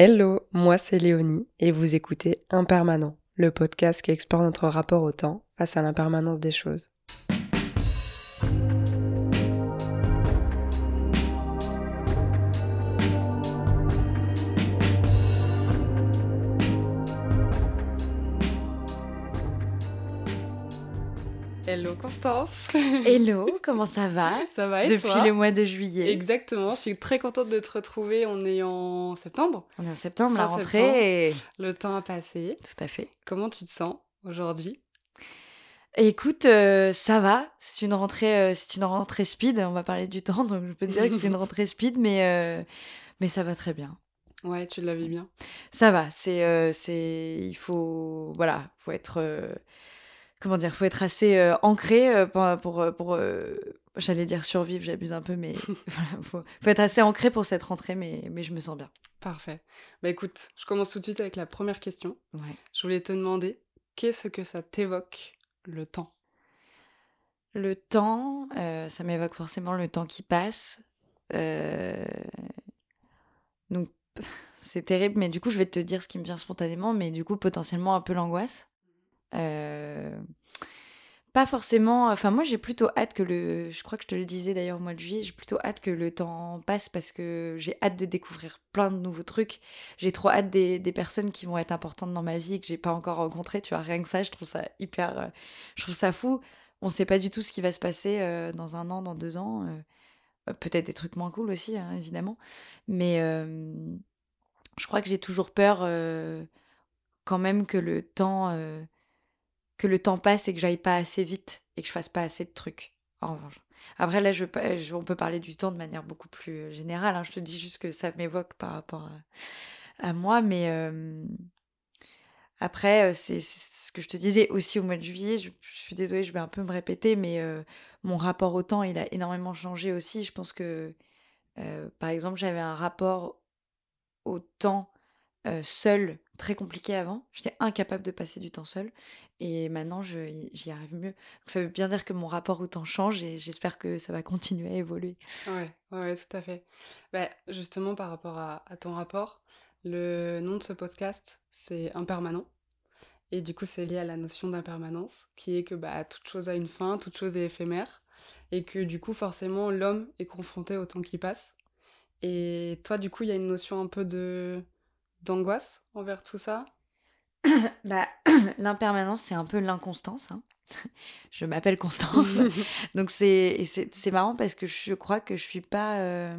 Hello, moi c'est Léonie et vous écoutez Impermanent, le podcast qui explore notre rapport au temps face à l'impermanence des choses. Hello Constance. Hello, comment ça va? Ça va et Depuis le mois de juillet. Exactement, je suis très contente de te retrouver. On est en septembre. On est en septembre, la rentrée. Le temps a passé. Tout à fait. Comment tu te sens aujourd'hui? Écoute, euh, ça va. C'est une rentrée, euh, c'est une rentrée speed. On va parler du temps, donc je peux te dire que c'est une rentrée speed, mais euh, mais ça va très bien. Ouais, tu vu bien. Ça va. C'est c'est il faut voilà, faut être comment dire, faut être assez euh, ancré euh, pour, pour, euh, j'allais dire survivre, j'abuse un peu, mais voilà, faut, faut, être assez ancré pour cette rentrée, mais, mais je me sens bien. Parfait. Bah écoute, je commence tout de suite avec la première question. Ouais. Je voulais te demander, qu'est-ce que ça t'évoque, le temps? Le temps, ça m'évoque forcément le temps qui passe. Donc, c'est terrible, mais du coup, je vais te dire ce qui me vient spontanément, mais du coup, potentiellement un peu l'angoisse. Euh, pas forcément. Enfin, moi, j'ai plutôt hâte que le. Je crois que je te le disais d'ailleurs au mois de juillet. J'ai plutôt hâte que le temps passe parce que j'ai hâte de découvrir plein de nouveaux trucs. J'ai trop hâte des, des, personnes qui vont être importantes dans ma vie que j'ai pas encore rencontrées. Tu vois, rien que ça, je trouve ça hyper. Euh, je trouve ça fou. On sait pas du tout ce qui va se passer euh, dans un an, dans deux ans. Peut-être des trucs moins cool aussi, hein, évidemment. Mais je crois que j'ai toujours peur quand même que le temps que le temps passe et que j'aille pas assez vite et que je fasse pas assez de trucs. En revanche. Après, là, je, je, on peut parler du temps de manière beaucoup plus euh, générale. Hein. Je te dis juste que ça m'évoque par rapport à, moi. Mais euh, après, euh, c'est ce que je te disais aussi au mois de juillet. Je, suis désolée, je vais un peu me répéter, mais mon rapport au temps, il a énormément changé aussi. Je pense que, par exemple, j'avais un rapport au temps seul très compliqué avant. J'étais incapable de passer du temps seul. Et maintenant, j'y arrive mieux. Ça veut bien dire que mon rapport au temps change et j'espère que ça va continuer à évoluer. Ouais, ouais, tout à fait. Bah, justement, par rapport à, ton rapport, le nom de ce podcast, c'est Impermanent. Et du coup, c'est lié à la notion d'impermanence, qui est que bah, toute chose a une fin, toute chose est éphémère. Et que du coup, forcément, l'homme est confronté au temps qui passe. Et toi, du coup, il y a une notion un peu de d'angoisse envers tout ça? Bah, L'impermanence, c'est un peu l'inconstance. Hein. je m'appelle Constance. Donc c'est marrant parce que je crois que je suis pas... Euh...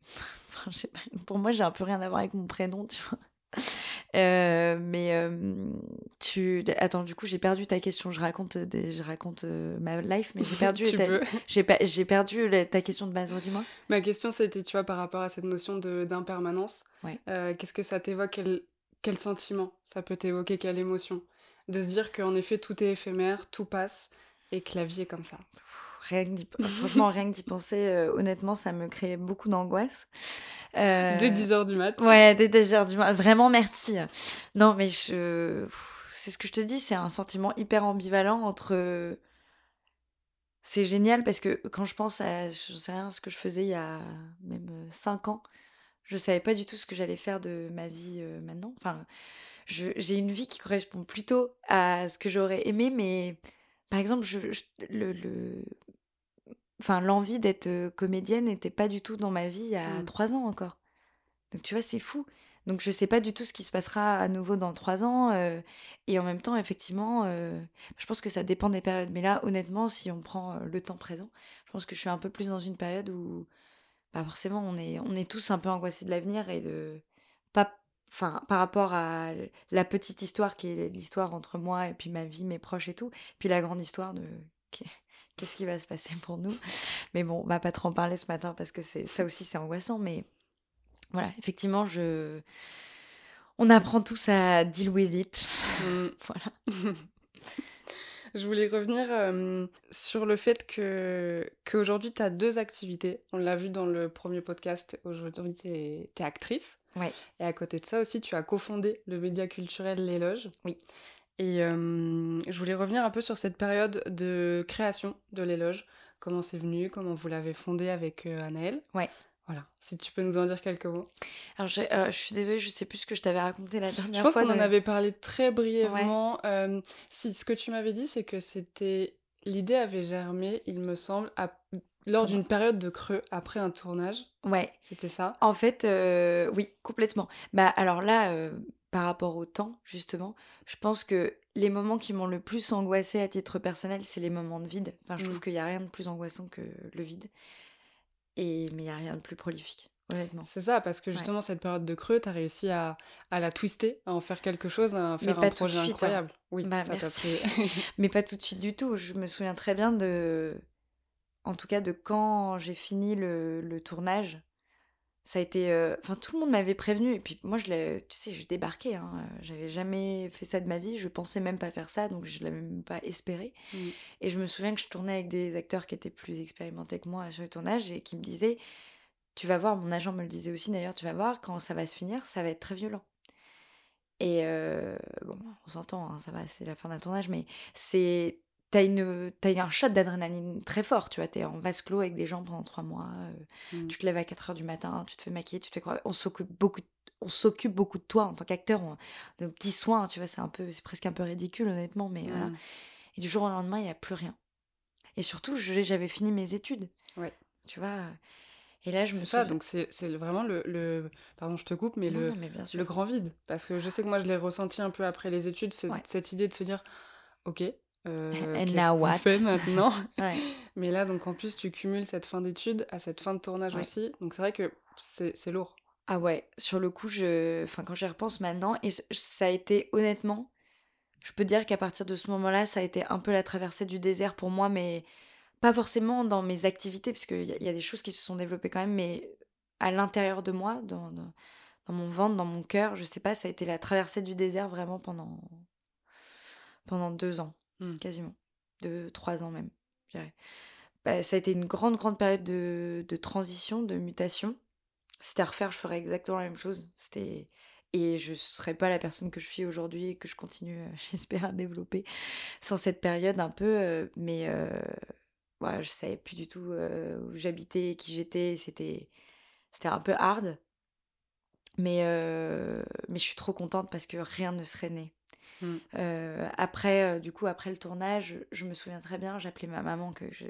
pas pour moi, j'ai un peu rien à voir avec mon prénom, tu vois. Euh, mais euh, tu attends du coup j'ai perdu ta question. Je raconte des... je raconte euh, ma life mais j'ai perdu j'ai pas... j'ai perdu ta question de base. Dis-moi ma question c'était tu vois par rapport à cette notion de d'impermanence. Ouais. qu'est-ce que ça t'évoque? Quel... quel sentiment ça peut t'évoquer? Quelle émotion? De se dire qu'en effet tout est éphémère tout passe et que la vie est comme ça rien franchement, rien que d'y penser, euh, honnêtement, ça me crée beaucoup d'angoisse. Euh... Dès 10h du mat. Ouais, dès 10h du mat. Vraiment, merci. Non, mais je... c'est ce que je te dis, c'est un sentiment hyper ambivalent entre... C'est génial parce que quand je pense à, je sais rien, ce que je faisais il y a même 5 ans, je savais pas du tout ce que j'allais faire de ma vie euh, maintenant. Enfin, j'ai une vie qui correspond plutôt à ce que j'aurais aimé, mais par exemple, je, le, le, enfin, l'envie d'être comédienne n'était pas du tout dans ma vie il y a mmh. trois ans encore. Donc tu vois, c'est fou. Donc je sais pas du tout ce qui se passera à nouveau dans trois ans. et en même temps, effectivement, je pense que ça dépend des périodes. Mais là, honnêtement, si on prend le temps présent, je pense que je suis un peu plus dans une période où, bah forcément, on est, on est tous un peu angoissés de l'avenir et de pas enfin par rapport à la petite histoire qui est l'histoire entre moi et puis ma vie, mes proches et tout, puis la grande histoire de qu'est-ce qui va se passer pour nous. Mais bon, on va pas trop en parler ce matin parce que c'est ça aussi c'est angoissant, mais voilà, effectivement, je on apprend tous à deal with it. Mm. voilà. Je voulais revenir euh, sur le fait que qu'aujourd'hui tu as deux activités. On l'a vu dans le premier podcast, aujourd'hui tu es, actrice. Ouais. Et à côté de ça aussi, tu as cofondé le média culturel L'Éloge. Oui. Et euh, je voulais revenir un peu sur cette période de création de L'Éloge. Comment c'est venu, comment vous l'avez fondé avec euh, Ouais. Voilà, si tu peux nous en dire quelques mots. Alors, je suis désolée, je sais plus ce que je t'avais raconté la dernière fois. Je pense qu'on en avait parlé très brièvement. si, ce que tu m'avais dit, c'est que c'était l'idée avait germé, il me semble, lors d'une période de creux après un tournage. Ouais. C'était ça? En fait, oui, complètement. Bah alors là, par rapport au temps, justement, je pense que les moments qui m'ont le plus angoissé à titre personnel, c'est les moments de vide. Enfin, je trouve mmh. qu'il n'y a rien de plus angoissant que le vide. Et, mais il n'y a rien de plus prolifique, honnêtement. C'est ça, parce que justement, cette période de creux, tu as réussi à, à, la twister, à en faire quelque chose, à faire un projet incroyable. Oui, bah, ça merci. mais pas tout de suite du tout. Je me souviens très bien de. En tout cas, de quand j'ai fini le, le tournage ça a été euh, enfin tout le monde m'avait prévenu. Et puis moi je tu sais je débarquais hein, j'avais jamais fait ça de ma vie. Je pensais même pas faire ça donc je l'avais même pas espéré. Mmh. et je me souviens que je tournais avec des acteurs qui étaient plus expérimentés que moi sur le tournage et qui me disaient tu vas voir mon agent me le disait aussi d'ailleurs tu vas voir quand ça va se finir ça va être très violent. Et euh, bon on s'entend hein, ça va c'est la fin d'un tournage mais c'est t'as une as un shot d'adrénaline très fort tu vois t'es en vase clos avec des gens pendant trois mois euh, mmh. tu te lèves à 4 heures du matin tu te fais maquiller tu te fais croire on s'occupe beaucoup on s'occupe beaucoup de toi en tant qu'acteur de petits soins tu vois c'est un peu c'est presque un peu ridicule honnêtement mais voilà mmh. et du jour au lendemain il y a plus rien et surtout j'avais fini mes études ouais tu vois et là, je me ça, donc c'est vraiment le, le, Pardon, je te coupe, mais, le, le grand vide. Parce que je sais que moi, je l'ai ressenti un peu après les études, cette idée de se dire Ok, euh, And now what? fait maintenant? Mais là, donc en plus, tu cumules cette fin d'études à cette fin de tournage aussi. Donc c'est vrai que c'est lourd. Ah ouais, sur le coup, je... enfin, quand j'y repense maintenant, et ça a été honnêtement, je peux dire qu'à partir de ce moment-là, ça a été un peu la traversée du désert pour moi, mais pas forcément dans mes activités, parce qu'il y, a des choses qui se sont développées quand même, mais à l'intérieur de moi, dans, dans, dans, mon ventre, dans mon cœur, je sais pas, ça a été la traversée du désert vraiment pendant, pendant deux ans. Mmh. quasiment. De trois ans même, je. Bah, ça a été une grande, grande période de, de transition, de mutation. C'était à refaire, je ferais exactement la même chose. C'était et je ne serais pas la personne que je suis aujourd'hui et que je continue, euh, j'espère, à développer sans cette période un peu. Euh, mais euh, ouais, je savais plus du tout euh, où j'habitais, qui j'étais. C'était, c'était un peu hard. Mais, mais je suis trop contente parce que rien ne serait né. Mmh. Euh, après, euh, du coup, après le tournage, je me souviens très bien, j'appelais ma maman que je,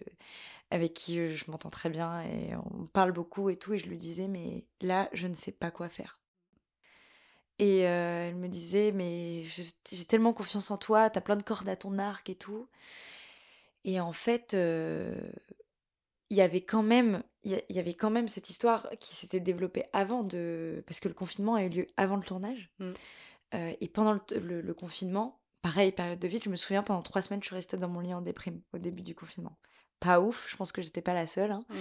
avec qui je, m'entends très bien et on parle beaucoup et tout, et je lui disais, mais là, je ne sais pas quoi faire. Et euh, elle me disait, mais j'ai tellement confiance en toi, t'as plein de cordes à ton arc et tout. Et en fait, il y avait quand même il y avait quand même cette histoire qui s'était développée avant de parce que le confinement a eu lieu avant le tournage mmh. Euh, et pendant le, confinement, pareil, période de vide, je me souviens, pendant trois semaines, je suis restée dans mon lit en déprime au début du confinement. Pas ouf, je pense que j'étais pas la seule. Hein. Mmh.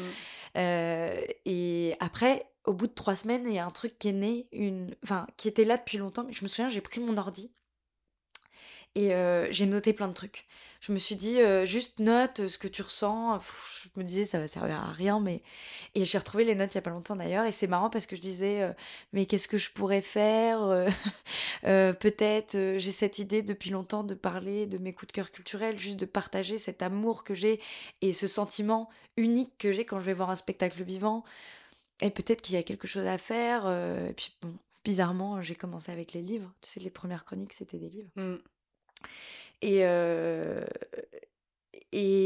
Euh, et après, au bout de trois semaines, il y a un truc qui est né, une... enfin, qui était là depuis longtemps. Je me souviens, j'ai pris mon ordi et euh, j'ai noté plein de trucs. Je me suis dit, euh, juste note ce que tu ressens. je me disais, ça va servir à rien, mais. Et j'ai retrouvé les notes il y a pas longtemps d'ailleurs, et c'est marrant parce que je disais, euh, mais qu'est-ce que je pourrais faire Peut-être, j'ai cette idée depuis longtemps de parler de mes coups de cœur culturels, juste de partager cet amour que j'ai et ce sentiment unique que j'ai quand je vais voir un spectacle vivant. Et peut-être qu'il y a quelque chose à faire. et puis, bon, bizarrement, j'ai commencé avec les livres. Tu sais, les premières chroniques, c'était des livres. Mmh. Et,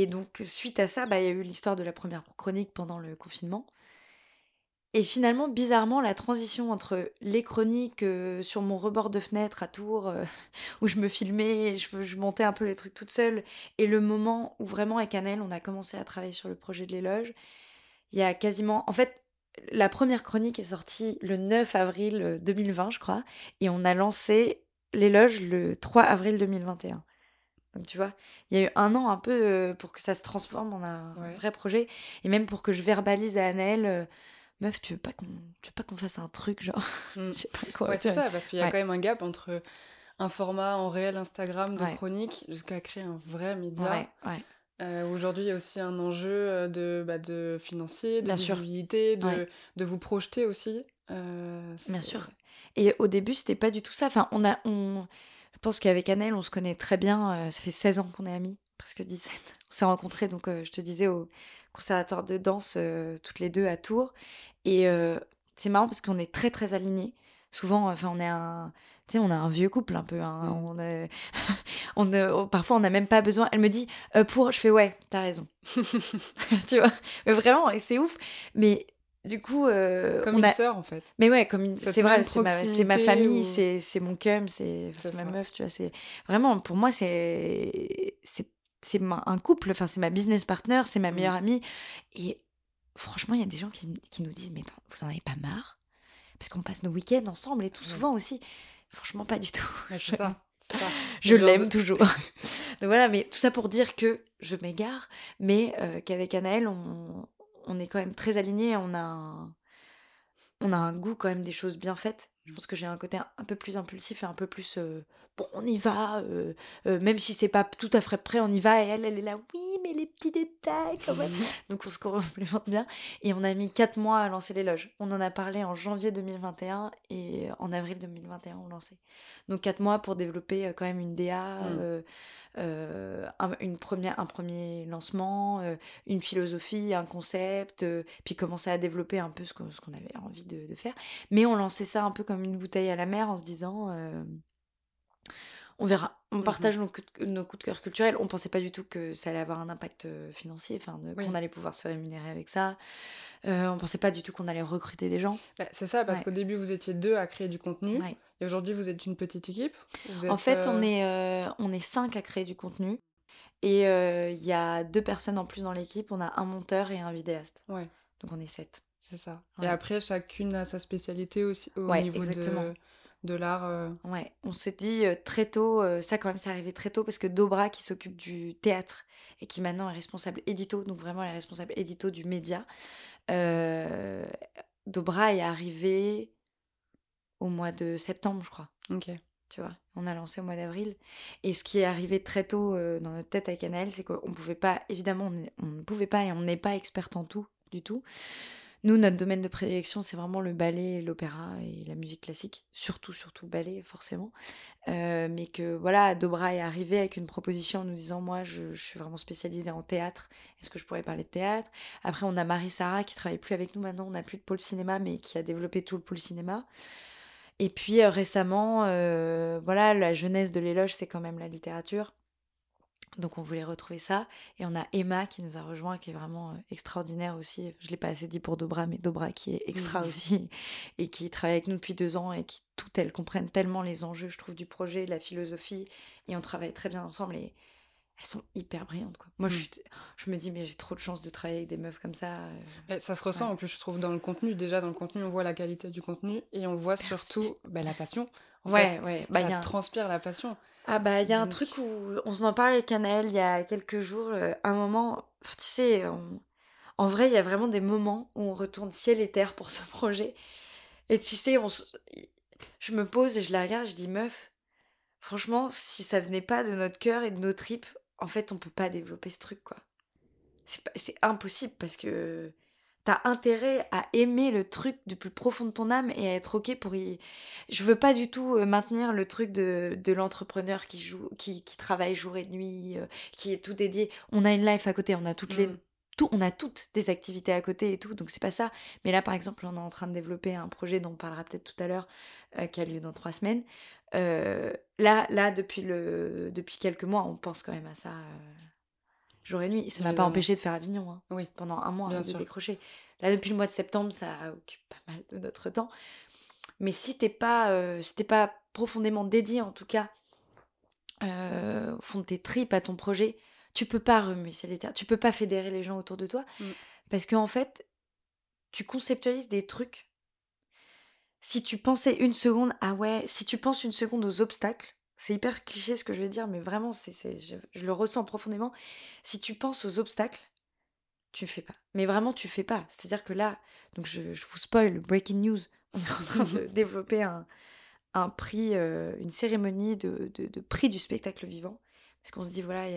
donc, suite à ça, bah, il y a eu l'histoire de la première chronique pendant le confinement. Et finalement, bizarrement, la transition entre les chroniques sur mon rebord de fenêtre à Tours, où je me filmais, je, je, montais un peu les trucs toute seule, et le moment où vraiment avec Annelle, on a commencé à travailler sur le projet de l'éloge, il y a quasiment... En fait, la première chronique est sortie le 9 avril 2020, je crois, et on a lancé l'éloge le 3 avril 2021. Donc tu vois, il y a eu un an un peu euh, pour que ça se transforme en un vrai projet et même pour que je verbalise à Anaël euh, meuf, tu veux pas qu'on tu veux pas qu'on fasse un truc genre? Mm. je sais pas quoi. Ouais, c'est ça parce qu'il y a quand même un gap entre un format en réel Instagram de chronique jusqu'à créer un vrai média. Euh, Aujourd'hui, il y a aussi un enjeu de, bah, de financier, de visibilité, de, de, vous projeter aussi. Bien sûr. Et au début, c'était pas du tout ça. Enfin, on a, on, je pense qu'avec Annelle, on se connaît très bien. Euh, ça fait 16 ans qu'on est amis. presque 17. On s'est rencontrés, donc, je te disais, au conservatoire de danse, toutes les deux à Tours. Et c'est marrant parce qu'on est très, très alignés. Souvent, enfin, on est un tu sais, on a un vieux couple un peu. Hein. On, on, parfois, on n'a même pas besoin. Elle me dit pour, je fais ouais, t'as raison. tu vois, mais vraiment, c'est ouf. Mais du coup, comme une sœur en fait. Mais ouais, comme une... c'est vrai, c'est ma, ma, famille, c'est mon cum, c'est ma meuf, tu vois. C'est vraiment pour moi, c'est c'est un couple. Enfin, c'est ma business partner, c'est ma meilleure amie. Et franchement, il y a des gens qui, qui nous disent mais vous en avez pas marre? Parce qu'on passe nos week-ends ensemble et tout souvent aussi. Franchement, pas du tout. c'est ça. je l'aime toujours. Donc voilà, mais tout ça pour dire que je m'égare, mais euh, qu'avec Anaël, on, on, est quand même très alignés. On a, un, on a un goût quand même des choses bien faites. Je pense que j'ai un côté un, peu plus impulsif et un peu plus euh, bon, on y va, euh, euh, même si c'est pas tout à fait prêt, on y va. Et elle, elle est là, oui, mais les petits détails quand même. Donc on se complémente bien. Et on a mis 4 mois à lancer les loges. On en a parlé en janvier 2021 et en avril 2021, on lançait. Donc 4 mois pour développer quand même une DA, mm. un, une première, un premier lancement, une philosophie, un concept, puis commencer à développer un peu ce qu'on avait envie de, de, faire. Mais on lançait ça un peu comme une bouteille à la mer en se disant on verra. On mmh partage nos, coups de cœur culturels. On pensait pas du tout que ça allait avoir un impact euh, financier, enfin, qu'on allait pouvoir se rémunérer avec ça. Euh, on pensait pas du tout qu'on allait recruter des gens. Bah, c'est ça, parce qu'au début, vous étiez deux à créer du contenu. Et aujourd'hui, vous êtes une petite équipe. en fait, on, euh, est, on est cinq à créer du contenu. Et il y a deux personnes en plus dans l'équipe. On a un monteur et un vidéaste. Ouais. Donc on est sept. C'est ça. Et après, chacune a sa spécialité aussi au niveau de de l'art. Euh. Ouais, on se dit euh, très tôt, euh, ça quand même c'est arrivé très tôt parce que Dobra qui s'occupe du théâtre et qui maintenant est responsable édito, donc vraiment elle est responsable édito du média, Dobra est arrivé au mois de septembre je crois. Ok. Tu vois, on a lancé au mois d'avril. Et ce qui est arrivé très tôt dans notre tête avec Anaël, c'est qu'on pouvait pas, évidemment, on, on ne pouvait pas et on n'est pas experte en tout du tout. Nous, notre domaine de prédilection, c'est vraiment le ballet, l'opéra et la musique classique. Surtout, surtout ballet, forcément. Euh, mais que voilà, Dobra est arrivé avec une proposition en nous disant Moi, je, suis vraiment spécialisée en théâtre. Est-ce que je pourrais parler de théâtre? Après, on a Marie-Sarah qui travaille plus avec nous maintenant. On n'a plus de pôle cinéma, mais qui a développé tout le pôle cinéma. Et puis euh, récemment, euh, voilà, la jeunesse de l'éloge, c'est quand même la littérature. Donc on voulait retrouver ça. Et on a Emma qui nous a rejoint, qui est vraiment euh, extraordinaire aussi. Je ne l'ai pas assez dit pour Dobra, mais Dobra qui est extra aussi, et qui travaille avec nous depuis deux ans, et qui, tout, elles comprennent tellement les enjeux, je trouve, du projet, la philosophie. Et on travaille très bien ensemble. Et elles sont hyper brillantes. Quoi. Moi, je, mm. je, me dis, mais j'ai trop de chance de travailler avec des meufs comme ça. Euh. ça se ressent en plus, je trouve, dans le contenu. Déjà, dans le contenu, on voit la qualité du contenu et on voit surtout bah, la passion. En ouais, ouais. Bah, ça transpire la passion. Ah bah il y a un truc où on s'en parlait avec Anaël il y a quelques jours, euh, un moment, tu sais, en vrai il y a vraiment des moments où on retourne ciel et terre pour ce projet. Et tu sais, on je me pose et je la regarde, je dis meuf, franchement, si ça venait pas de notre cœur et de nos tripes, en fait on peut pas développer ce truc quoi. C'est impossible parce que T'as intérêt à aimer le truc du plus profond de ton âme et à être ok pour y. Je veux pas du tout euh, maintenir le truc de, de l'entrepreneur qui joue, qui, qui, travaille jour et nuit, euh, qui est tout dédié. On a une life à côté, on a toutes les, mm. tout, on a toutes des activités à côté et tout, donc c'est pas ça. Mais là, par exemple, on est en train de développer un projet dont on parlera peut-être tout à l'heure, euh, qui a lieu dans trois semaines. là, là, depuis le, depuis quelques mois, on pense quand même à ça jour et nuit. Ça m'a pas empêché de faire Avignon hein, oui. pendant un mois, de décrocher. Là, depuis le mois de septembre, ça occupe pas mal de notre temps. Mais si t'es pas, euh, si pas profondément dédié, en tout cas, euh, au fond de tes tripes à ton projet, tu peux pas remuer terres. Tu peux pas fédérer les gens autour de toi. Mm. Parce qu'en en fait, tu conceptualises des trucs. Si tu pensais une seconde, ah ouais, si tu penses une seconde aux obstacles, c'est hyper cliché ce que je vais dire, mais vraiment, c'est, je, je, le ressens profondément. Si tu penses aux obstacles, tu ne fais pas. Mais vraiment, tu fais pas. C'est-à-dire que là, donc je, vous spoil, breaking news, on est en train de développer un, un prix, euh, une cérémonie de, de, prix du spectacle vivant. Parce qu'on se dit, voilà,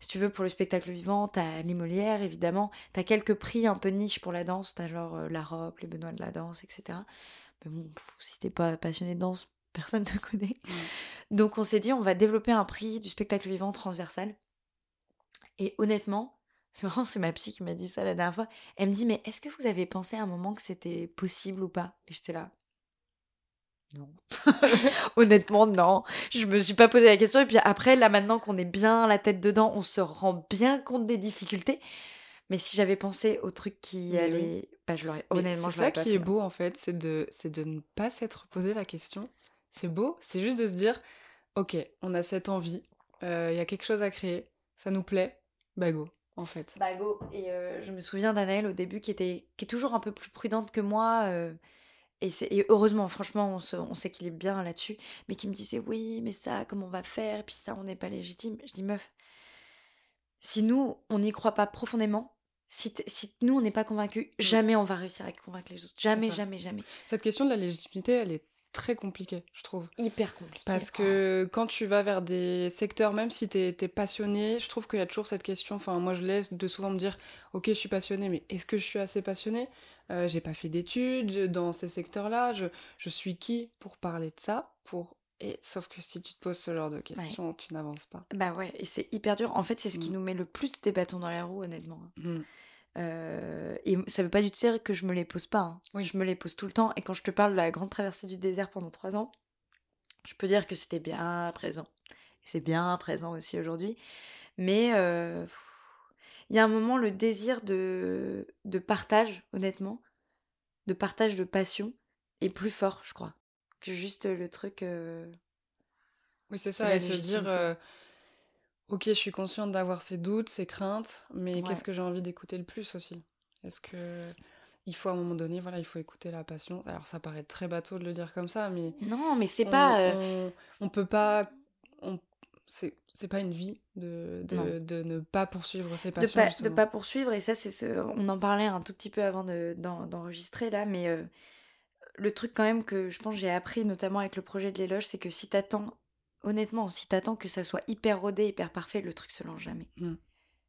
si tu veux, pour le spectacle vivant, t'as les Molières, évidemment. T'as quelques prix un peu niche pour la danse. T'as genre euh, la robe, les Benoît de la danse, etc. Mais bon, si t'es pas passionné de danse, personne ne connaît. Donc on s'est dit, on va développer un prix du spectacle vivant transversal. Et honnêtement, c'est c'est ma psy qui m'a dit ça la dernière fois. Elle me dit, mais est-ce que vous avez pensé à un moment que c'était possible ou pas? Et j'étais là. Non. Honnêtement, non. Je me suis pas posé la question. Et puis après, là, maintenant qu'on est bien la tête dedans, on se rend bien compte des difficultés. Mais si j'avais pensé au truc qui allait. Bah, je l'aurais. Honnêtement, C'est ça qui est beau, en fait. C'est de, de ne pas s'être posé la question. C'est beau. C'est juste de se dire Ok, on a cette envie. Euh, il y a quelque chose à créer. Ça nous plaît. Bah, go en fait. Bah go. Et euh, je me souviens d'Anaëlle au début qui était qui est toujours un peu plus prudente que moi. Euh, et, et, heureusement, franchement, on, on s'équilibre bien là-dessus. Mais qui me disait oui, mais ça, comment on va faire Et puis ça, on n'est pas légitime. Je dis meuf, si nous, on n'y croit pas profondément, si, si nous, on n'est pas convaincus, mm. jamais on va réussir à convaincre les autres. Jamais, jamais, jamais. Cette question de la légitimité, elle est très compliqué, je trouve. Hyper compliqué. Parce que quand tu vas vers des secteurs, même si t'es es passionné, je trouve qu'il y a toujours cette question. Enfin, moi, je laisse de souvent me dire Ok, je suis passionné, mais est-ce que je suis assez passionné euh, J'ai pas fait d'études dans ces secteurs-là. Je, je suis qui pour parler de ça? Pour... Et, sauf que si tu te poses ce genre de questions, tu n'avances pas. Bah ouais, et c'est hyper dur. En fait, c'est ce qui mm. nous met le plus des bâtons dans les roues, honnêtement. Mm. Euh, et ça veut pas du tout dire que je me les pose pas. Hein. Oui. Je me les pose tout le temps. Et quand je te parle de la grande traversée du désert pendant trois ans, je peux dire que c'était bien présent. C'est bien présent aussi aujourd'hui. Mais euh, il y a un moment, le désir de, de partage, honnêtement, de partage de passion, est plus fort, je crois, que juste le truc. Euh, oui, c'est ça, et se dire Ok, je suis consciente d'avoir ces doutes, ces craintes, mais qu'est-ce que j'ai envie d'écouter le plus aussi? Est-ce que il faut à un moment donné, voilà, il faut écouter la passion. Alors ça paraît très bateau de le dire comme ça, mais non, mais c'est pas. Euh on, peut pas. On, c'est pas une vie de, de, de, ne pas poursuivre ses passions. De pas, de pas poursuivre, et ça, c'est ce. On en parlait un tout petit peu avant d'enregistrer là, mais euh, le truc quand même que je pense j'ai appris, notamment avec le projet de l'éloge, c'est que si t'attends honnêtement, si t'attends que ça soit hyper rodé, hyper parfait, le truc se lance jamais. Mm.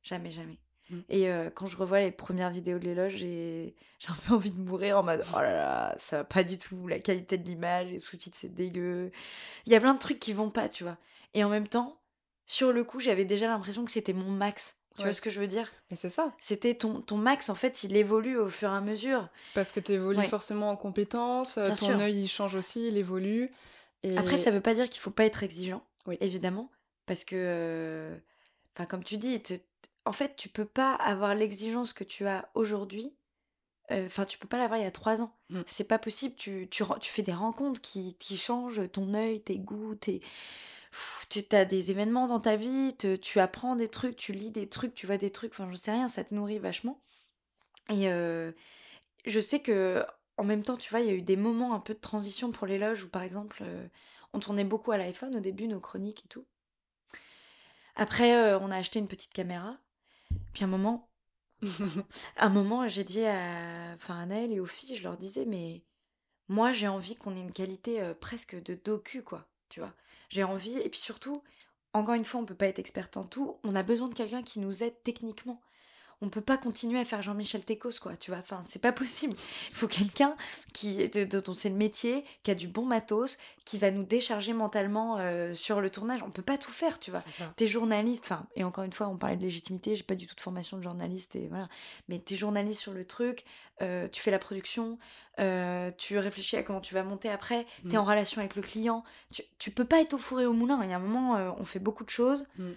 Jamais, jamais. Mm. Et euh, quand je revois les premières vidéos de l'éloge, j'ai un peu envie de mourir en mode oh là là, ça va pas du tout, la qualité de l'image, les sous-titres c'est dégueu. Il y a plein de trucs qui vont pas, tu vois. Et en même temps, sur le coup, j'avais déjà l'impression que c'était mon max. Tu vois ce que je veux dire? Et c'est ça. C'était ton, ton max, en fait, il évolue au fur et à mesure. Parce que tu évolues forcément en compétences, ton œil il change aussi, il évolue. Après, ça veut pas dire qu'il faut pas être exigeant, oui. évidemment, parce que, euh, enfin, comme tu dis, en fait, tu peux pas avoir l'exigence que tu as aujourd'hui. Euh, enfin, tu peux pas l'avoir il y a trois ans. Mmh. C'est pas possible. Tu, tu, tu, fais des rencontres qui, qui changent ton œil, tes goûts, tes... tu as des événements dans ta vie, tu apprends des trucs, tu lis des trucs, tu vois des trucs, enfin je sais rien, ça te nourrit vachement. Et euh, je sais que en même temps, tu vois, il y a eu des moments un peu de transition pour les loges où, par exemple, euh, on tournait beaucoup à l'iPhone au début, nos chroniques et tout. Après, euh, on a acheté une petite caméra. Puis un moment, un moment, j'ai dit à, enfin, à Naël et aux filles, je leur disais, mais moi, j'ai envie qu'on ait une qualité euh, presque de docu, quoi. Tu vois, j'ai envie, et puis surtout, encore une fois, on peut pas être experte en tout. On a besoin de quelqu'un qui nous aide techniquement on peut pas continuer à faire Jean-Michel Técos, quoi, tu vois. Enfin, c'est pas possible. Il faut quelqu'un qui, dont c'est le métier, qui a du bon matos, qui va nous décharger mentalement euh, sur le tournage. On peut pas tout faire, tu vois. T'es journaliste, enfin, et encore une fois, on parlait de légitimité, j'ai pas du tout de formation de journaliste, et voilà. Mais t'es journaliste sur le truc, euh, tu fais la production, euh, tu réfléchis à comment tu vas monter après, tu t'es mm. en relation avec le client. Tu, tu peux pas être au four et au moulin. Il y a un moment, on fait beaucoup de choses. Mm.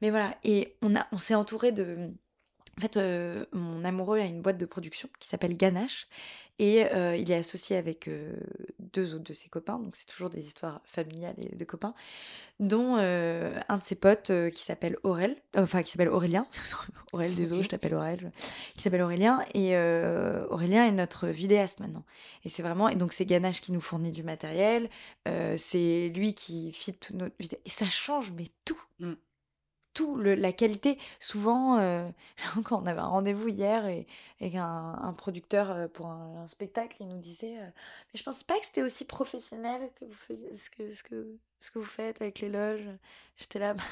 Mais voilà, et on, a, on s'est entouré de en fait, euh, mon amoureux a une boîte de production qui s'appelle Ganache et euh, il est associé avec euh, deux autres de ses copains, donc c'est toujours des histoires familiales et de copains, dont un de ses potes qui s'appelle Aurel, enfin qui s'appelle Aurélien, Aurel désolé, je t'appelle Aurel, qui s'appelle Aurélien et Aurélien est notre vidéaste maintenant. Et c'est vraiment, et donc c'est Ganache qui nous fournit du matériel, c'est lui qui fit toutes nos vidéos, et ça change mais tout. Mm tout, la qualité. Souvent, euh, quand on avait un rendez-vous hier et, et un, producteur euh, pour un, spectacle, il nous disait euh, Mais je pense pas que c'était aussi professionnel que vous faisiez, ce, que, ce, que, ce que vous faites avec les loges. J'étais là, bah,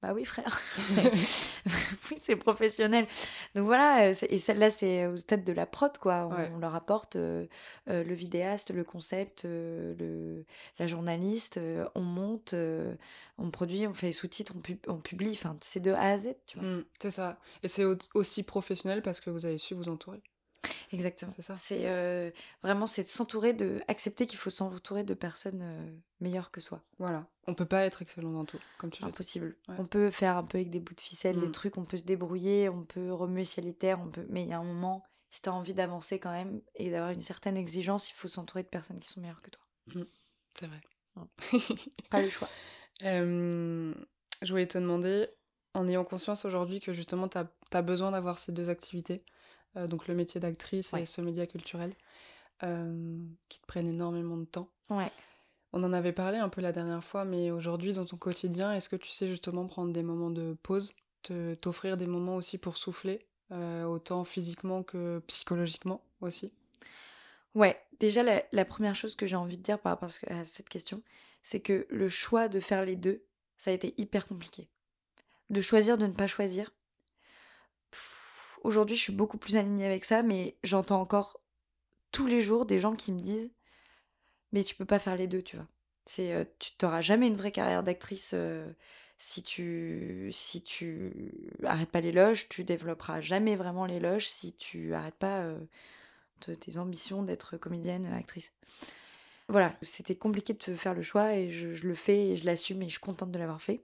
Bah oui, frère. oui, c'est professionnel. Donc voilà, et celle-là, c'est au stade de la prod, quoi. On, leur apporte le vidéaste, le concept, le, la journaliste, on monte, on produit, on fait les sous-titres, on, on, publie. Enfin, c'est de A à Z, tu vois. Mmh, c'est ça. Et c'est aussi professionnel parce que vous avez su vous entourer. Exactement. C'est ça. C'est euh, vraiment c'est de s'entourer de accepter qu'il faut s'entourer de personnes euh, meilleures que soi. Voilà. On peut pas être excellent dans tout, comme tu Impossible. On peut faire un peu avec des bouts de ficelle, des mm. trucs, on peut se débrouiller, on peut remuer ciel et terre, on peut. Mais il y a un moment, si tu as envie d'avancer quand même et d'avoir une certaine exigence, il faut s'entourer de personnes qui sont meilleures que toi. Mm. C'est vrai. pas le choix. je voulais te demander, en ayant conscience aujourd'hui que justement tu as, as besoin d'avoir ces deux activités donc le métier d'actrice et ce média culturel, euh, qui te prennent énormément de temps. Ouais. On en avait parlé un peu la dernière fois, mais aujourd'hui, dans ton quotidien, est-ce que tu sais justement prendre des moments de pause, t'offrir des moments aussi pour souffler, euh, autant physiquement que psychologiquement aussi? Ouais, déjà la, la, première chose que j'ai envie de dire par rapport à cette question, c'est que le choix de faire les deux, ça a été hyper compliqué. De choisir de ne pas choisir, Aujourd'hui, je suis beaucoup plus alignée avec ça, mais j'entends encore tous les jours des gens qui me disent Mais tu peux pas faire les deux, tu vois. C'est, euh, tu t'auras jamais une vraie carrière d'actrice euh, si tu si tu arrêtes pas les loges, tu développeras jamais vraiment les loges si tu arrêtes pas euh, tes ambitions d'être comédienne, actrice. Voilà, c'était compliqué de faire le choix et je, je le fais et je l'assume et je suis contente de l'avoir fait.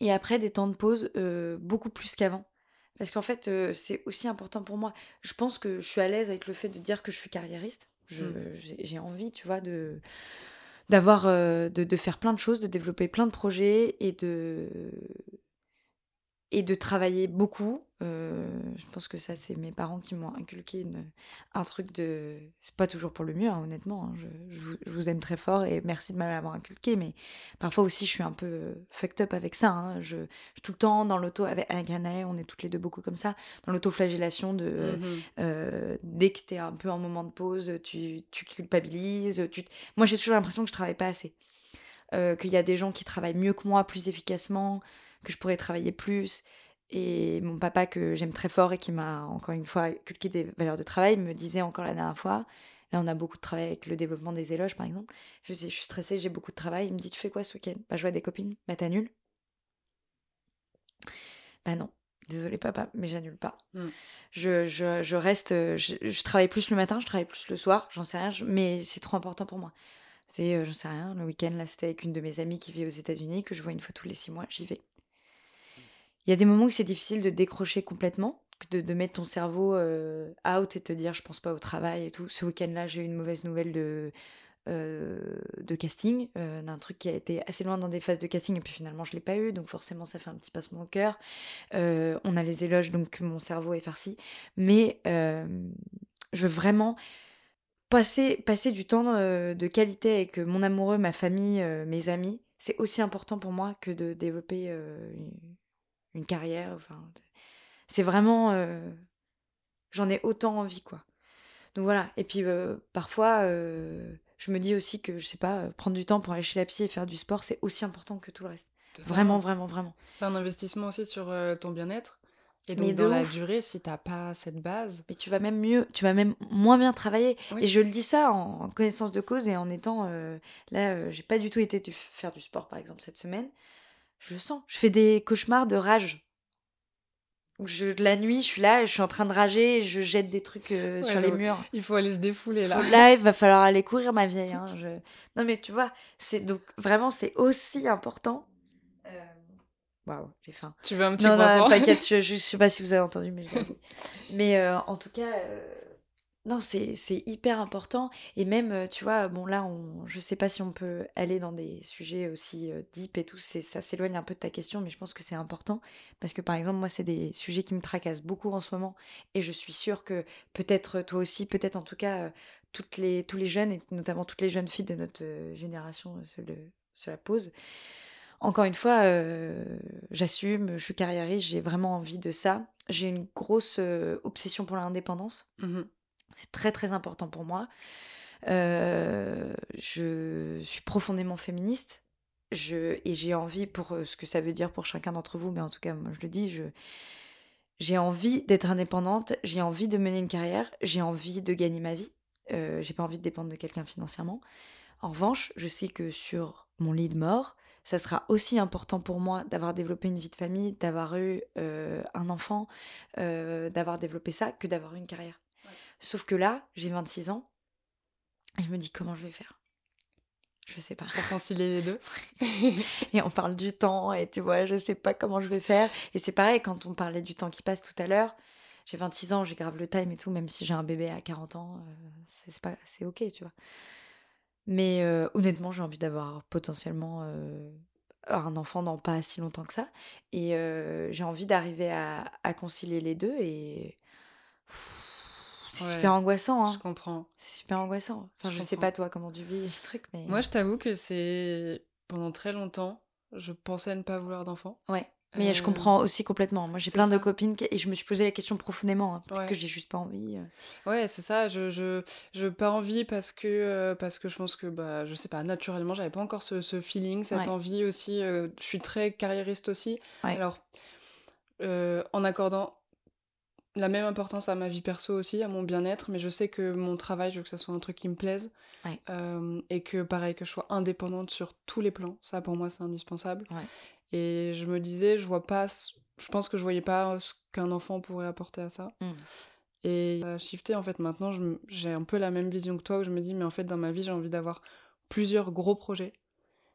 Et après des temps de pause beaucoup plus qu'avant. Parce qu'en fait, c'est aussi important pour moi. Je pense que je suis à l'aise avec le fait de dire que je suis carriériste. Mmh. J'ai envie, tu vois, de d'avoir de, de, faire plein de choses, de développer plein de projets et de et de travailler beaucoup. Euh, je pense que ça, c'est mes parents qui m'ont inculqué un truc de. C'est pas toujours pour le mieux, hein, honnêtement. Hein. Je, je, vous, aime très fort et merci de m'avoir inculqué, mais parfois aussi, je suis un peu fucked up avec ça. Hein. Je, je, tout le temps dans l'auto, avec, avec on est toutes les deux beaucoup comme ça, dans l'auto-flagellation de. Mmh euh, dès que t'es un peu en moment de pause, tu, tu culpabilises. Tu... Moi, j'ai toujours l'impression que je travaille pas assez. Euh, qu'il y a des gens qui travaillent mieux que moi, plus efficacement, que je pourrais travailler plus. Et mon papa, que j'aime très fort et qui m'a encore une fois culqué des valeurs de travail, me disait encore la dernière fois, là on a beaucoup de travail avec le développement des éloges par exemple, je dis je suis stressée, j'ai beaucoup de travail, il me dit tu fais quoi ce week-end? Bah je vois des copines, bah t'annules? Bah non, désolé papa, mais j'annule pas. Hmm. Je, je, je, reste, je, je, travaille plus le matin, je travaille plus le soir, j'en sais rien, mais c'est trop important pour moi. C'est, euh, j'en sais rien, le week-end là c'était avec une de mes amies qui vit aux États-Unis, que je vois une fois tous les six mois, j'y vais. Il y a des moments où c'est difficile de décrocher complètement, de, de mettre ton cerveau euh, out et te dire je pense pas au travail et tout. Ce week-end-là, j'ai eu une mauvaise nouvelle de, euh, de casting, euh, d'un truc qui a été assez loin dans des phases de casting et puis finalement je l'ai pas eu, donc forcément ça fait un petit passement au cœur. on a les éloges, donc mon cerveau est farci. Mais je veux vraiment passer, passer du temps de qualité avec mon amoureux, ma famille, mes amis. C'est aussi important pour moi que de développer une carrière. Enfin, c'est vraiment. Euh, j'en ai autant envie, quoi. Donc voilà. Et puis euh, parfois, euh, je me dis aussi que, je sais pas, prendre du temps pour aller chez la psy et faire du sport, c'est aussi important que tout le reste. Vraiment, vraiment, vraiment. C'est un investissement aussi sur ton bien-être. Et donc, dans la durée, si t'as pas cette base. Mais tu vas même mieux, tu vas même moins bien travailler. Et je le dis ça en, connaissance de cause et en étant. là, j'ai pas du tout été faire du sport, par exemple, cette semaine je sens. Je fais des cauchemars de rage. Je, la nuit, je suis là, je suis en train de rager, je jette des trucs euh, sur les murs. Il faut aller se défouler là. là, il va falloir aller courir, ma vieille. Hein, non, mais tu vois, c'est donc vraiment, c'est aussi important. Euh, waouh, j'ai faim. Tu veux un petit Non, non, t'inquiète, je, je, sais pas si vous avez entendu, mais Mais euh, en tout cas, non, c'est hyper important. Et même, euh, tu vois, bon là, on, je sais pas si on peut aller dans des sujets aussi euh, deep et tout, ça s'éloigne un peu de ta question, mais je pense que c'est important. Parce que par exemple, moi, c'est des sujets qui me tracassent beaucoup en ce moment. Et je suis sûre que peut-être toi aussi, peut-être en tout cas, euh, toutes les, tous les jeunes, et notamment toutes les jeunes filles de notre génération se la posent. Encore une fois, j'assume, je suis carriériste, j'ai vraiment envie de ça. J'ai une grosse obsession pour l'indépendance. Mmh c'est très très important pour moi. Euh, je suis profondément féministe. je, et j'ai envie pour euh, ce que ça veut dire pour chacun d'entre vous, mais en tout cas, moi je le dis, je, j'ai envie d'être indépendante, j'ai envie de mener une carrière, j'ai envie de gagner ma vie, euh, j'ai pas envie de dépendre de quelqu'un financièrement. En revanche, je sais que sur mon lit de mort, ça sera aussi important pour moi d'avoir développé une vie de famille, d'avoir eu un enfant, d'avoir développé ça, que d'avoir une carrière. Sauf que là, j'ai 26 ans, et je me dis comment je vais faire? Je sais pas. Pour concilier les deux. et on parle du temps, et tu vois, je sais pas comment je vais faire. Et c'est pareil, quand on parlait du temps qui passe tout à l'heure, j'ai 26 ans, j'ai grave le time et tout, même si j'ai un bébé à 40 ans, euh, c'est pas c'est ok, tu vois. Mais euh, honnêtement, j'ai envie d'avoir potentiellement euh, un enfant dans pas si longtemps que ça. Et j'ai envie d'arriver à, à concilier les deux et. pff, C'est Ouais, super angoissant, Je hein. comprends. C'est super angoissant. Enfin, Je je, sais pas toi comment tu vis ce truc, mais. Moi, je t'avoue que c'est pendant très longtemps, je pensais ne pas vouloir d'enfant. Ouais. Mais je Euh, comprends aussi complètement. Moi, j'ai plein de copines qui- et je me suis posé la question profondément. hein. Peut-être Ouais. que j'ai juste pas envie. euh. Ouais, c'est ça. Je, je, je pas envie parce que, euh, parce que je pense que, bah, je sais pas, naturellement, j'avais pas encore ce, ce feeling, cette Ouais. envie aussi. euh, je suis très carriériste aussi. Alors, en accordant la même importance à ma vie perso aussi, à mon bien-être, mais je sais que mon travail, je veux que ça soit un truc qui me plaise. Ouais. Euh, et que, pareil, que je sois indépendante sur tous les plans. Ça, pour moi, c'est indispensable. Ouais. Et je me disais, je vois pas. Je pense que je voyais pas ce qu'un enfant pourrait apporter à ça. Mm. Et ça a shifté en fait maintenant, j'ai un peu la même vision que toi où je me dis mais en fait dans ma vie j'ai envie d'avoir plusieurs gros projets,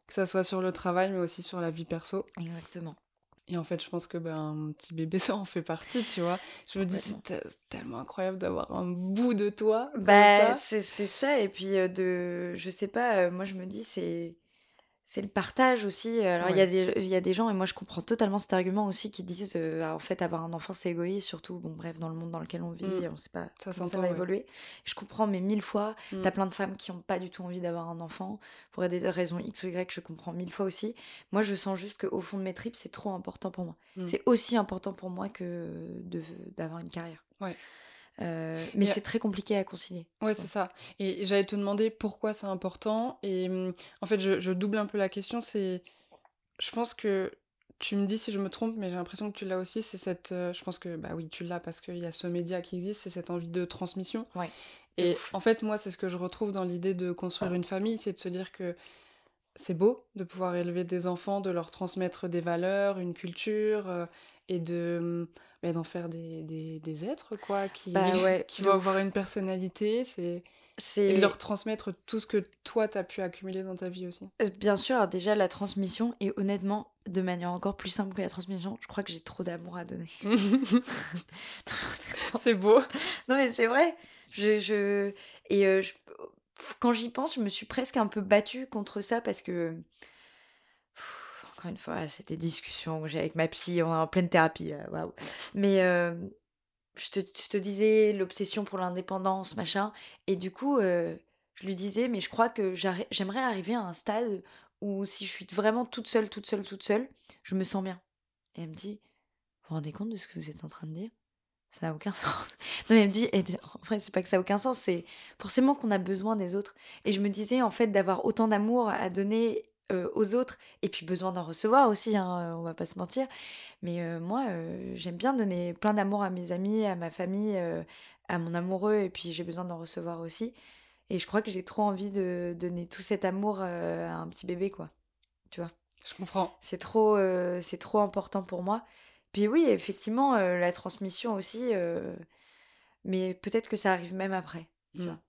que ça soit sur le travail mais aussi sur la vie perso. Exactement. Et en fait je pense que ben, un petit bébé ça en fait partie, tu vois. Je me dis c'est te- c'est tellement incroyable d'avoir un bout de toi. Bah, c'est ça. Et puis, euh, de, je sais pas, euh, moi, je me dis, c'est. C'est le partage aussi. Alors, il y, a des- il y a des gens, et moi je comprends totalement cet argument aussi, qui disent euh, ah, en fait, avoir un enfant c'est égoïste, surtout, bon, bref, dans le monde dans lequel on vit, Mm. on sait pas Ça comment ça va ouais. évoluer. Je comprends, mais mille fois, Mm. t'as plein de femmes qui ont pas du tout envie d'avoir un enfant, pour des raisons X ou Y, je comprends mille fois aussi. Moi, je sens juste qu'au fond de mes tripes, c'est trop important pour moi. Mm. C'est aussi important pour moi que d'avoir une carrière. Ouais. Euh, mais c'est très compliqué à concilier. Ouais, c'est ça. Et j'allais te demander pourquoi c'est important. Et hum, en fait, je, je double un peu la question. C'est, je pense que tu me dis si je me trompe, mais j'ai l'impression que tu l'as aussi. C'est cette, euh, je pense que bah oui, tu l'as parce qu'il y a ce média qui existe. C'est cette envie de transmission. Ouais. Et en fait, moi, c'est ce que je retrouve dans l'idée de construire une famille, c'est de se dire que c'est beau de pouvoir élever des enfants, de leur transmettre des valeurs, une culture, euh, et de hum, bah, d'en faire des, des, des êtres quoi, qui, Bah ouais, qui vont avoir une personnalité. C'est et leur transmettre tout ce que toi t'as pu accumuler dans ta vie aussi. Euh, Bien sûr, déjà la transmission, et honnêtement, de manière encore plus simple que la transmission, je crois que j'ai trop d'amour à donner. c'est beau. non mais c'est vrai. Je, je... Et euh, je- quand j'y pense, je me suis presque un peu battue contre ça parce que... Encore une fois, c'est des discussions que j'ai avec ma psy, en pleine thérapie, là, waouh. Mais euh, je, te, disais l'obsession pour l'indépendance, machin. Et du coup, euh, je lui disais, mais je crois que j'aimerais arriver à un stade où si je suis vraiment toute seule, toute seule, toute seule, je me sens bien. Et elle me dit, vous vous rendez compte de ce que vous êtes en train de dire? Ça n'a aucun sens. Non, mais elle me dit, et en vrai, c'est pas que ça n'a aucun sens, c'est forcément qu'on a besoin des autres. Et je me disais, en fait, d'avoir autant d'amour à donner euh, aux autres, et puis besoin d'en recevoir aussi, hein, euh, on va pas se mentir. Mais euh, moi, euh, j'aime bien donner plein d'amour à mes amis, à ma famille, à mon amoureux, et puis j'ai besoin d'en recevoir aussi. Et je crois que j'ai trop envie de donner tout cet amour à un petit bébé, quoi. Tu vois? Je comprends. c'est trop, c'est trop important pour moi. Puis oui, effectivement, euh, la transmission aussi, euh, mais peut-être que ça arrive même après. Tu Mm. vois?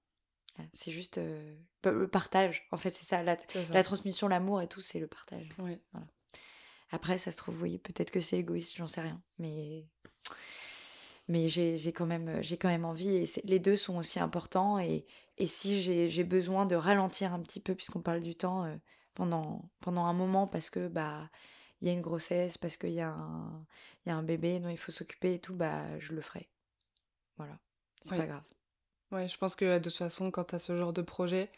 Ouais, C'est juste euh, le partage. En fait, c'est ça. La, C'est ça. la transmission, l'amour et tout, c'est le partage. Après, ça se trouve, oui, peut-être que c'est égoïste, j'en sais rien. Mais, mais j'ai quand, même- j'ai quand même envie. Et les deux sont aussi importants. Et, et si j'ai j'ai besoin de ralentir un petit peu, puisqu'on parle du temps, pendant, pendant un moment, parce que bah il y a une grossesse, parce qu'il y, a un- il y a un bébé dont il faut s'occuper et tout, bah je le ferai. Voilà. C'est Oui. pas grave. Ouais, je pense que de toute façon, quand t'as ce genre de projet,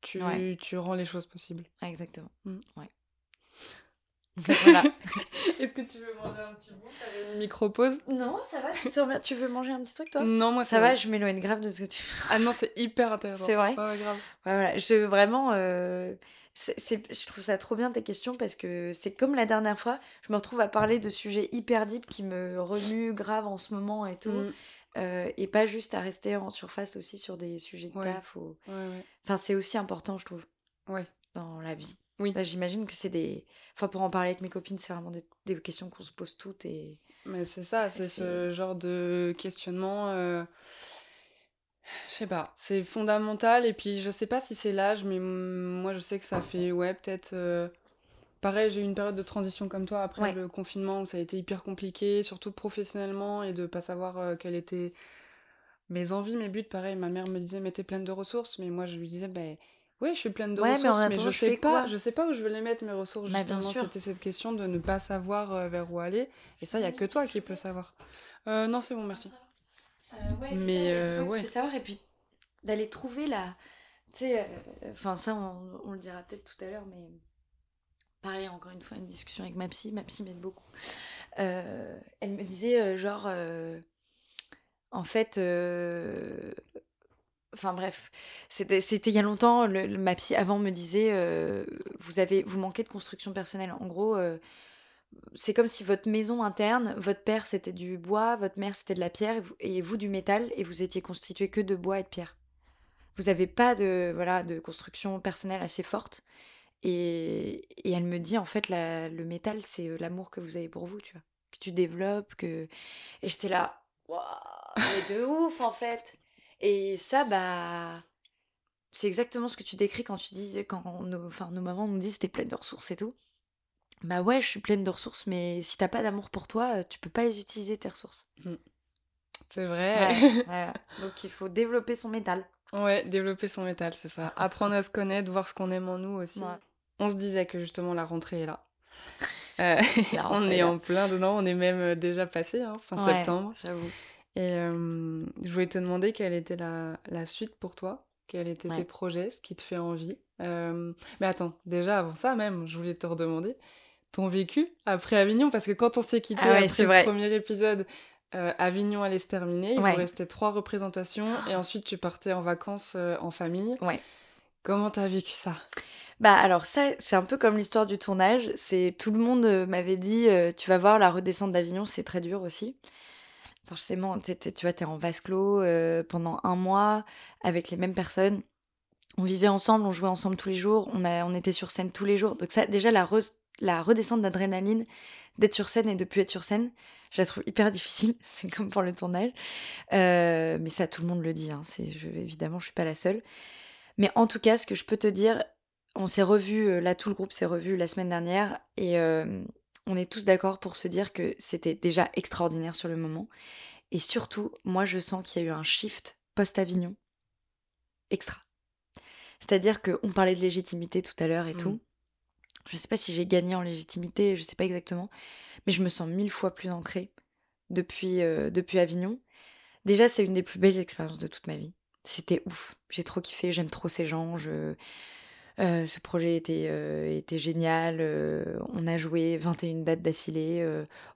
tu, Ouais. tu rends les choses possibles. Ah, exactement. Mm. Ouais. voilà. Est-ce que tu veux manger un petit bout? Faire une micro-pause Non, ça va. Tu, te tu veux manger un petit truc, toi? Non, moi Ça va, je m'éloigne grave de ce que tu Ah non, c'est hyper intéressant. C'est vrai? Ouais, ouais, grave. Ouais, voilà. Je, vraiment, euh, je trouve ça trop bien tes questions parce que c'est comme la dernière fois, je me retrouve à parler de sujets hyper deep qui me remuent grave en ce moment et tout. Mm. Euh, et pas juste à rester en surface aussi sur des sujets de taf. Ou... Enfin, c'est aussi important, je trouve. Ouais. Dans la vie. Oui. J'imagine que c'est des. Enfin, pour en parler avec mes copines, c'est vraiment des, questions qu'on se pose toutes. Et... Mais c'est ça, c'est ce genre de questionnement. Euh, je sais pas, c'est fondamental. Et puis, je sais pas si c'est l'âge, mais moi, je sais que ça fait, ouais, peut-être. Euh, pareil, j'ai eu une période de transition comme toi après le confinement où ça a été hyper compliqué, surtout professionnellement, et de pas savoir euh, quelles étaient mes envies, mes buts. Pareil, ma mère me disait, mais t'es pleine de ressources, mais moi, je lui disais, ben. Oui, je suis pleine de ressources, mais, je sais pas, je sais pas où je veux les mettre mes ressources. Bah, justement, c'était cette question de ne pas savoir euh, vers où aller, et ça, il y a que toi qui peux savoir. non, c'est bon, merci. Euh, mais euh, ouais. savoir et puis d'aller trouver la. Tu sais, euh, enfin, ça, on, le dira peut-être tout à l'heure, mais pareil, encore une fois, une discussion avec ma psy. Ma psy m'aide beaucoup. elle me disait, genre, en fait. Enfin bref, c'était il y a longtemps, le, ma psy avant me disait, vous, avez, vous manquez de construction personnelle. En gros, c'est comme si votre maison interne, votre père c'était du bois, votre mère c'était de la pierre et vous, du métal et vous étiez constitué que de bois et de pierre. Vous n'avez pas de voilà de construction personnelle assez forte et, elle me dit en fait le métal c'est euh, l'amour que vous avez pour vous, tu vois, que tu développes que et j'étais là waouh mais de ouf en fait. Et ça bah c'est exactement ce que tu décris quand tu dis quand nos, enfin, nos mamans nous disent t'es pleine de ressources et tout bah ouais, je suis pleine de ressources, mais si t'as pas d'amour pour toi, euh, tu peux pas les utiliser tes ressources. Mmh. C'est vrai. Donc il faut développer son métal. Ouais, développer son métal, c'est ça. Apprendre à se connaître, voir ce qu'on aime en nous aussi. On se disait que justement la rentrée est là. Euh, on est en plein dedans, on est même euh, déjà passé, hein, fin septembre. J'avoue. Et je voulais te demander quelle était la, la suite pour toi, quels étaient tes projets, ce qui te fait envie. mais attends, déjà avant ça même, je voulais te redemander, ton vécu après Avignon? Parce que quand on s'est quitté ah après le premier épisode, euh, Avignon allait se terminer. Il vous restait trois représentations et ensuite tu partais en vacances euh, en famille. Ouais. Comment t'as vécu ça? Bah alors ça, c'est un peu comme l'histoire du tournage. C'est tout le monde euh, m'avait dit, tu vas voir la redescente d'Avignon, c'est très dur aussi. Forcément, tu vois, t'es en vase clos pendant un mois avec les mêmes personnes. On vivait ensemble, on jouait ensemble tous les jours, on, a, on était sur scène tous les jours. Donc ça, déjà la, re la redescente d'adrénaline d'être sur scène et de plus être sur scène, je la trouve hyper difficile. C'est comme pour le tournage. Euh, mais ça, tout le monde le dit. Hein. C'est, je, évidemment, je suis pas la seule. Mais en tout cas, ce que je peux te dire, on s'est revu, euh, là, tout le groupe s'est revu la semaine dernière et euh, on est tous d'accord pour se dire que c'était déjà extraordinaire sur le moment. Et surtout, moi, je sens qu'il y a eu un shift post-Avignon extra. C'est-à-dire qu'on parlait de légitimité tout à l'heure et mmh. tout. Je sais pas si j'ai gagné en légitimité, je sais pas exactement, mais je me sens mille fois plus ancrée depuis, euh, depuis Avignon. Déjà, c'est une des plus belles expériences de toute ma vie. C'était ouf. J'ai trop kiffé, j'aime trop ces gens. Euh, ce projet était, euh, était génial. on a joué 21 dates d'affilée.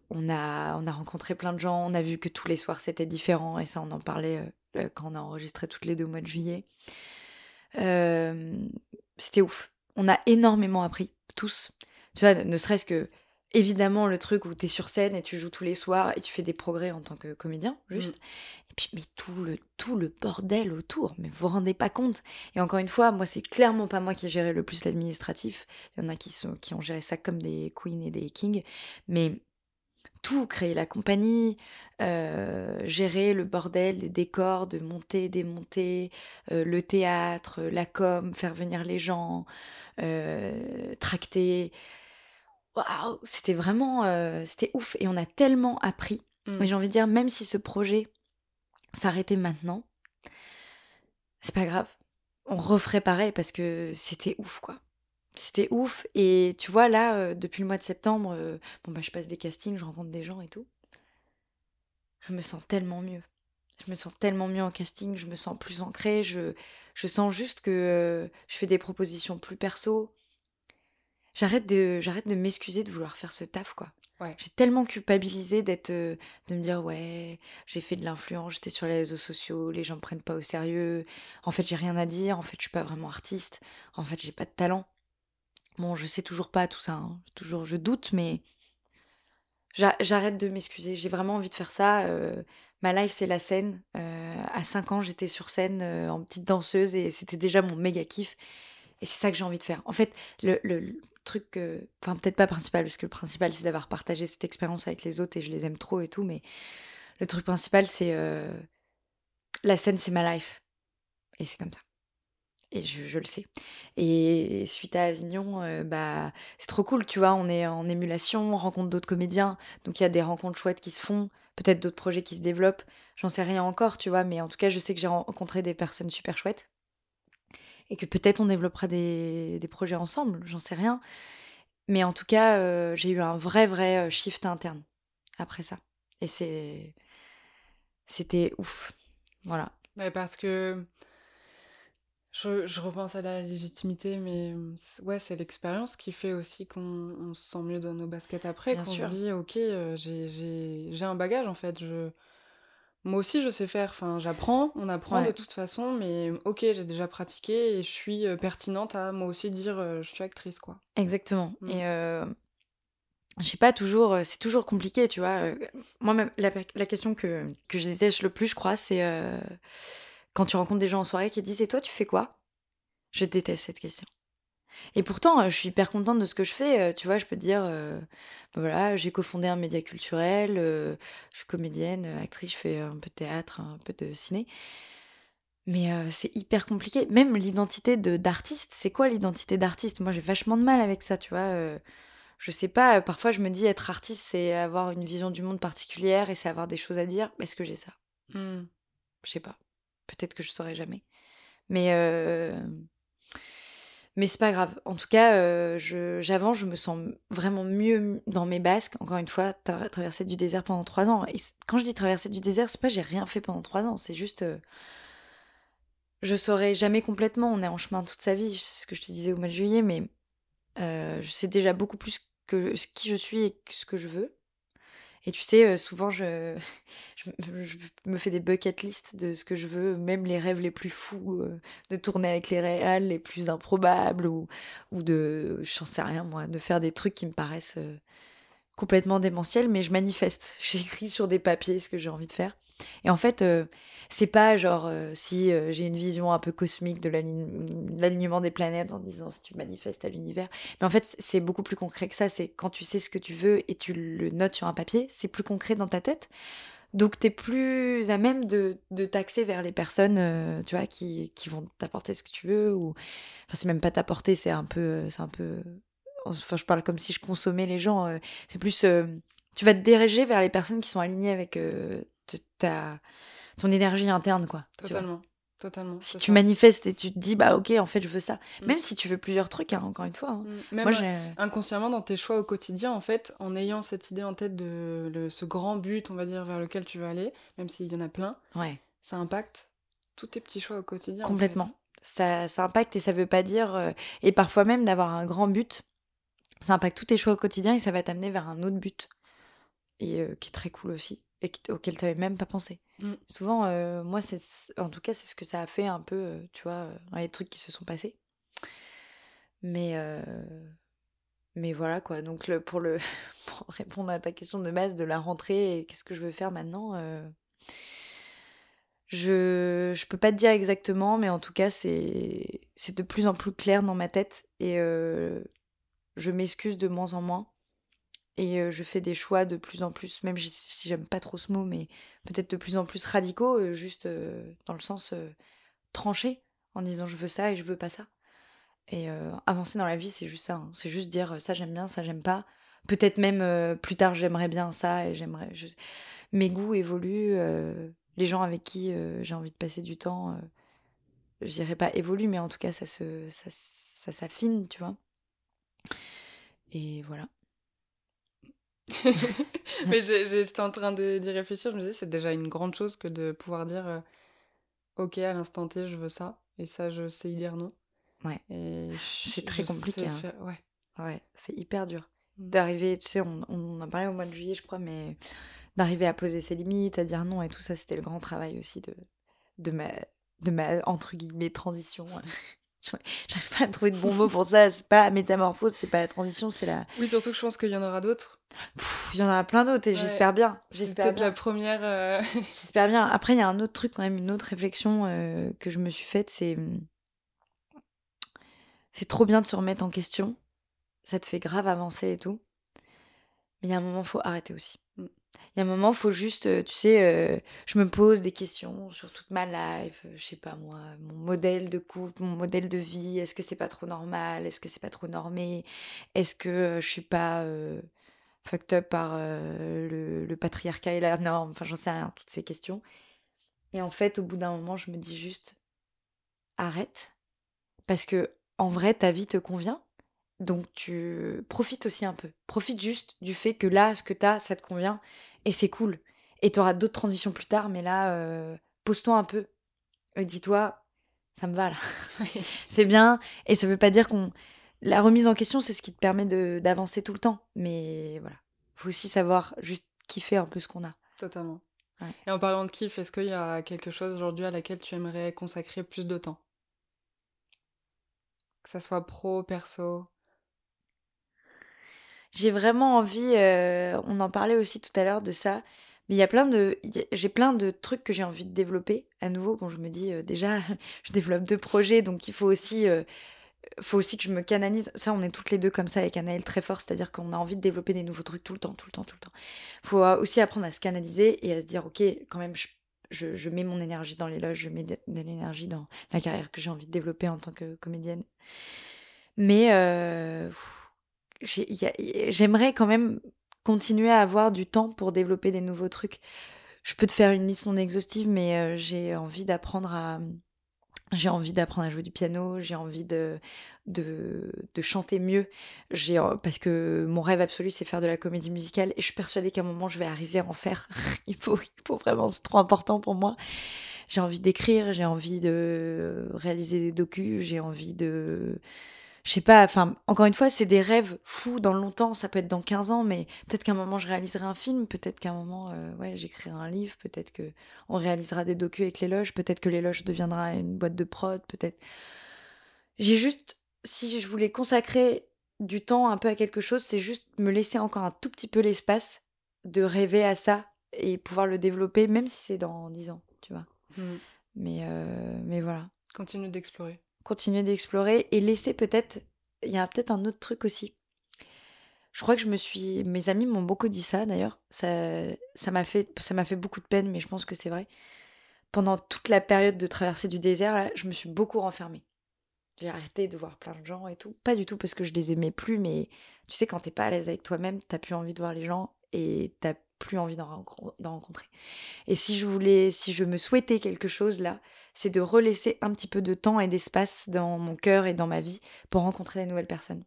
on, a, on a rencontré plein de gens. On a vu que tous les soirs c'était différent. Et ça, on en parlait quand on a enregistré toutes les deux au mois de juillet. c'était ouf. On a énormément appris tous. Tu vois, ne serait-ce que évidemment le truc où tu es sur scène et tu joues tous les soirs et tu fais des progrès en tant que comédien, juste. Mm. Et puis, mais tout le, tout le bordel autour, mais vous vous rendez pas compte. Et encore une fois, moi, c'est clairement pas moi qui ai géré le plus l'administratif. Il y en a qui, sont, qui ont géré ça comme des queens et des kings. Mais tout, créer la compagnie, euh, gérer le bordel des décors, de monter, démonter, euh, le théâtre, la com, faire venir les gens, euh, tracter. Waouh, c'était vraiment, c'était ouf. Et on a tellement appris. Mmh. j'ai envie de dire, même si ce projet s'arrêtait maintenant, c'est pas grave. On referait pareil parce que c'était ouf, quoi. C'était ouf. Et tu vois, là, euh, depuis le mois de septembre, euh, bon, bah, je passe des castings, je rencontre des gens et tout. Je me sens tellement mieux. Je me sens tellement mieux en casting, je me sens plus ancrée, je, je sens juste que euh, je fais des propositions plus perso. J'arrête de, j'arrête de m'excuser de vouloir faire ce taf, quoi. Ouais. J'ai tellement culpabilisé d'être, de me dire, ouais, j'ai fait de l'influence, j'étais sur les réseaux sociaux, les gens me prennent pas au sérieux. En fait, j'ai rien à dire, en fait, je suis pas vraiment artiste. En fait, j'ai pas de talent. Bon, je sais toujours pas tout ça, hein. toujours je doute, mais j'arrête de m'excuser. J'ai vraiment envie de faire ça. Euh, ma life, c'est la scène. Euh, à 5 ans, j'étais sur scène euh, en petite danseuse et c'était déjà mon méga kiff. Et c'est ça que j'ai envie de faire. En fait, le, le, truc, enfin peut-être pas principal, parce que le principal c'est d'avoir partagé cette expérience avec les autres et je les aime trop et tout, mais le truc principal c'est la scène, c'est ma life. Et c'est comme ça. Et je, le sais. Et suite à Avignon, euh, bah, c'est trop cool, tu vois. On est en émulation, on rencontre d'autres comédiens. Donc il y a des rencontres chouettes qui se font, peut-être d'autres projets qui se développent. J'en sais rien encore, tu vois. Mais en tout cas, je sais que j'ai rencontré des personnes super chouettes. Et que peut-être on développera des, projets ensemble, j'en sais rien. Mais en tout cas, euh, j'ai eu un vrai, vrai euh, shift interne après ça. Et c'est. C'était ouf. Voilà. parce que je, repense à la légitimité, mais ouais, c'est l'expérience qui fait aussi qu'on se sent mieux dans nos baskets après, qu'on se dit, ok, euh, j'ai un bagage en fait, je... moi aussi je sais faire, enfin j'apprends, on apprend de toute façon, mais ok, j'ai déjà pratiqué et je suis euh, pertinente à moi aussi dire, euh, je suis actrice, quoi. Exactement. Mm. Et je sais pas, toujours, c'est toujours compliqué, tu vois. Moi, même, la, la question que, que je déteste le plus, je crois, c'est quand tu rencontres des gens en soirée qui te disent Et toi, tu fais quoi? Je déteste cette question. Et pourtant, euh, je suis hyper contente de ce que je fais. Euh, tu vois, je peux te dire euh, bah voilà, j'ai cofondé un média culturel, je suis comédienne, actrice, je fais un peu de théâtre, un peu de ciné. Mais c'est hyper compliqué. Même l'identité d'artiste, c'est quoi l'identité d'artiste? Moi, j'ai vachement de mal avec ça, tu vois. je sais pas, parfois je me dis être artiste, c'est avoir une vision du monde particulière et c'est avoir des choses à dire. Est-ce que j'ai ça? Mmh. Je sais pas. Peut-être que je saurais jamais. Mais, euh... mais c'est pas grave. En tout cas, euh, j'avance, je me sens vraiment mieux dans mes basques. Encore une fois, tra traversé du désert pendant trois ans. Et quand je dis traverser du désert, c'est pas j'ai rien fait pendant trois ans. C'est juste. Euh, je saurais jamais complètement. On est en chemin toute sa vie. C'est ce que je te disais au mois de juillet. Mais euh, je sais déjà beaucoup plus que qui je suis et ce que je veux. Et tu sais, euh, souvent, je, me fais des bucket lists de ce que je veux, même les rêves les plus fous, euh, de tourner avec les réals les plus improbables, ou, ou de, j'en sais rien moi, de faire des trucs qui me paraissent euh, complètement démentiels, mais je manifeste. J'écris sur des papiers ce que j'ai envie de faire. Et en fait, euh, c'est pas genre euh, si euh, j'ai une vision un peu cosmique de l'alignement des planètes en disant si tu manifestes à l'univers. Mais en fait, c'est beaucoup plus concret que ça. C'est quand tu sais ce que tu veux et tu le notes sur un papier, c'est plus concret dans ta tête. Donc, tu es plus à même de, de t'axer vers les personnes, tu vois, qui, qui vont t'apporter ce que tu veux. Ou... Enfin, c'est même pas t'apporter, c'est un peu... C'est un peu... Enfin, je parle comme si je consommais les gens. c'est plus... tu vas te diriger vers les personnes qui sont alignées avec ta, ton énergie interne, quoi. Totalement. Totalement. Si tu manifestes et tu te dis, bah ok, en fait, je veux ça. Mm. Même si tu veux plusieurs trucs, hein, encore une fois. Hein. Mm. Même Moi, inconsciemment, dans tes choix au quotidien, en fait, en ayant cette idée en tête de ce grand but, on va dire, vers lequel tu veux aller, même s'il y en a plein, ouais. ça impacte tous tes petits choix au quotidien. Complètement. Ça, ça impacte et ça veut pas dire. Euh, et parfois même d'avoir un grand but, ça impacte tous tes choix au quotidien et ça va t'amener vers un autre but. Et euh, qui est très cool aussi et auquel tu n'avais même pas pensé. Mmh. Souvent, euh, moi, c'est en tout cas, c'est ce que ça a fait un peu, euh, tu vois, dans les trucs qui se sont passés. Mais, mais voilà, quoi. Donc, le, pour, le, pour répondre à ta question de base de la rentrée et qu'est-ce que je veux faire maintenant, je je peux pas te dire exactement, mais en tout cas, c'est de plus en plus clair dans ma tête et je m'excuse de moins en moins et je fais des choix de plus en plus, même si j'aime pas trop ce mot, mais peut-être de plus en plus radicaux, juste dans le sens tranché, en disant je veux ça et je veux pas ça. Et avancer dans la vie, c'est juste ça. Hein. C'est juste dire ça j'aime bien, ça j'aime pas. Peut-être même plus tard j'aimerais bien ça et j'aimerais. Mes goûts évoluent. les gens avec qui j'ai envie de passer du temps, je dirais pas évoluent, mais en tout cas ça se, ça, ça s'affine, tu vois. Et voilà. mais j'étais en train d'y réfléchir, je me disais, c'est déjà une grande chose que de pouvoir dire euh, Ok, à l'instant T, je veux ça, et ça, je sais y dire non. Ouais. C'est très compliqué. Hein. Ouais. Ouais, c'est hyper dur. Mm. D'arriver, tu sais, on, on, en parlait au mois de juillet, je crois, mais d'arriver à poser ses limites, à dire non, et tout ça, c'était le grand travail aussi de, de, ma, de ma, entre guillemets, transition. J'arrive pas pas trouvé de bon mot pour ça. C'est pas la métamorphose, c'est pas la transition, c'est la. Oui, surtout que je pense qu'il y en aura d'autres. Il y en aura plein d'autres et j'espère bien. J'espère peut-être la première. euh, J'espère bien. Après, il y a un autre truc, quand même, une autre réflexion euh, que je me suis faite, c'est. C'est trop bien de se remettre en question. Ça te fait grave avancer et tout. Mais il y a un moment, faut arrêter aussi. Il y a un moment, faut juste, euh, tu sais, euh, je me pose des questions sur toute ma life, euh, je sais pas moi, mon modèle de couple, mon modèle de vie, est-ce que c'est pas trop normal, est-ce que c'est pas trop normé, est-ce que je suis pas fucked up par le, le patriarcat et la norme, enfin j'en sais rien, toutes ces questions. Et en fait, au bout d'un moment, je me dis juste, arrête, parce que en vrai, ta vie te convient. Donc tu profites aussi un peu. Profite juste du fait que là, ce que t'as, ça te convient et c'est cool. Et t'auras d'autres transitions plus tard, mais là, euh, pose-toi un peu. Et dis-toi, ça me va là. c'est bien. Et ça veut pas dire qu'on. La remise en question, c'est ce qui te permet de- d'avancer tout le temps. Mais voilà. Faut aussi savoir juste kiffer un peu ce qu'on a. Totalement. Ouais. Et en parlant de kiff, est-ce qu'il y a quelque chose aujourd'hui à laquelle tu aimerais consacrer plus de temps? Que ça soit pro, perso? J'ai vraiment envie, euh, on en parlait aussi tout à l'heure de ça, mais il y a plein de, il j'ai plein de trucs que j'ai envie de développer. À nouveau, quand je me dis euh, déjà, je développe deux projets, donc il faut aussi, euh, faut aussi que je me canalise. Ça, on est toutes les deux comme ça avec Anaël très fort, c'est-à-dire qu'on a envie de développer des nouveaux trucs tout le temps, tout le temps, tout le temps. Faut euh, aussi apprendre à se canaliser et à se dire, ok, quand même, je, je, mets mon énergie dans les loges, je mets de, l'énergie dans la carrière que j'ai envie de développer en tant que comédienne. Mais il j'aimerais quand même continuer à avoir du temps pour développer des nouveaux trucs. Je peux te faire une liste non exhaustive, mais euh, j'ai envie d'apprendre à j'ai envie d'apprendre à jouer du piano, j'ai envie de, de, de chanter mieux, j'ai parce que mon rêve absolu c'est faire de la comédie musicale et je suis persuadée qu'à un moment je vais arriver à en faire. il faut il faut vraiment c'est trop important pour moi. J'ai envie d'écrire, j'ai envie de réaliser des docus, j'ai envie de je sais pas, enfin, encore une fois, c'est des rêves fous dans longtemps, ça peut être dans 15 ans, mais peut-être qu'à un moment je réaliserai un film, peut-être qu'à un moment, euh, ouais, j'écrirai un livre, peut-être que on réalisera des docus avec les loges, peut-être que les loges deviendra une boîte de prod, peut-être. J'ai juste, si je voulais consacrer du temps un peu à quelque chose, c'est juste me laisser encore un tout petit peu l'espace de rêver à ça et pouvoir le développer, même si c'est dans 10 ans, tu vois. Hmm. Mais, euh, mais voilà Continue d'explorer. Continuer d'explorer et laisser peut-être. Il y a peut-être un autre truc aussi. Je crois que je me suis. Mes amis m'ont beaucoup dit ça d'ailleurs. Ça, m'a fait, ça m'a fait beaucoup de peine, mais je pense que c'est vrai. Pendant toute la période de traversée du désert, là, je me suis beaucoup renfermée. J'ai arrêté de voir plein de gens et tout. Pas du tout parce que je les aimais plus, mais tu sais, quand t'es pas à l'aise avec toi-même, t'as plus envie de voir les gens et t'as plus envie d'en renco- d'en rencontrer. Et si je voulais, si je me souhaitais quelque chose là, c'est de relaisser un petit peu de temps et d'espace dans mon cœur et dans ma vie pour rencontrer des nouvelles personnes.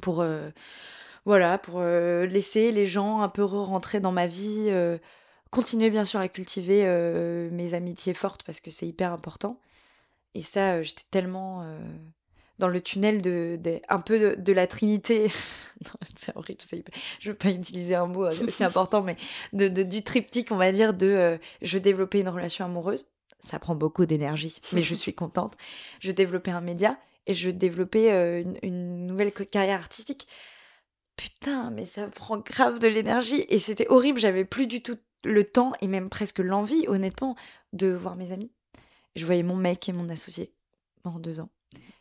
Pour euh, voilà, pour euh, laisser les gens un peu rentrer dans ma vie, euh, continuer bien sûr à cultiver mes amitiés fortes parce que c'est hyper important. Et ça, j'étais tellement dans le tunnel de, de- un peu de, de la Trinité. C'est horrible, je veux pas utiliser un mot euh, aussi important, mais de, de- du triptyque, on va dire, de euh, je veux développer une relation amoureuse. Ça prend beaucoup d'énergie, mais je suis contente. Je veux développer un média et je veux développer euh, une, une nouvelle carrière artistique. Putain, mais ça prend grave de l'énergie et c'était horrible. J'avais plus du tout le temps et même presque l'envie, honnêtement, de voir mes amis. Je voyais mon mec et mon associé pendant deux ans.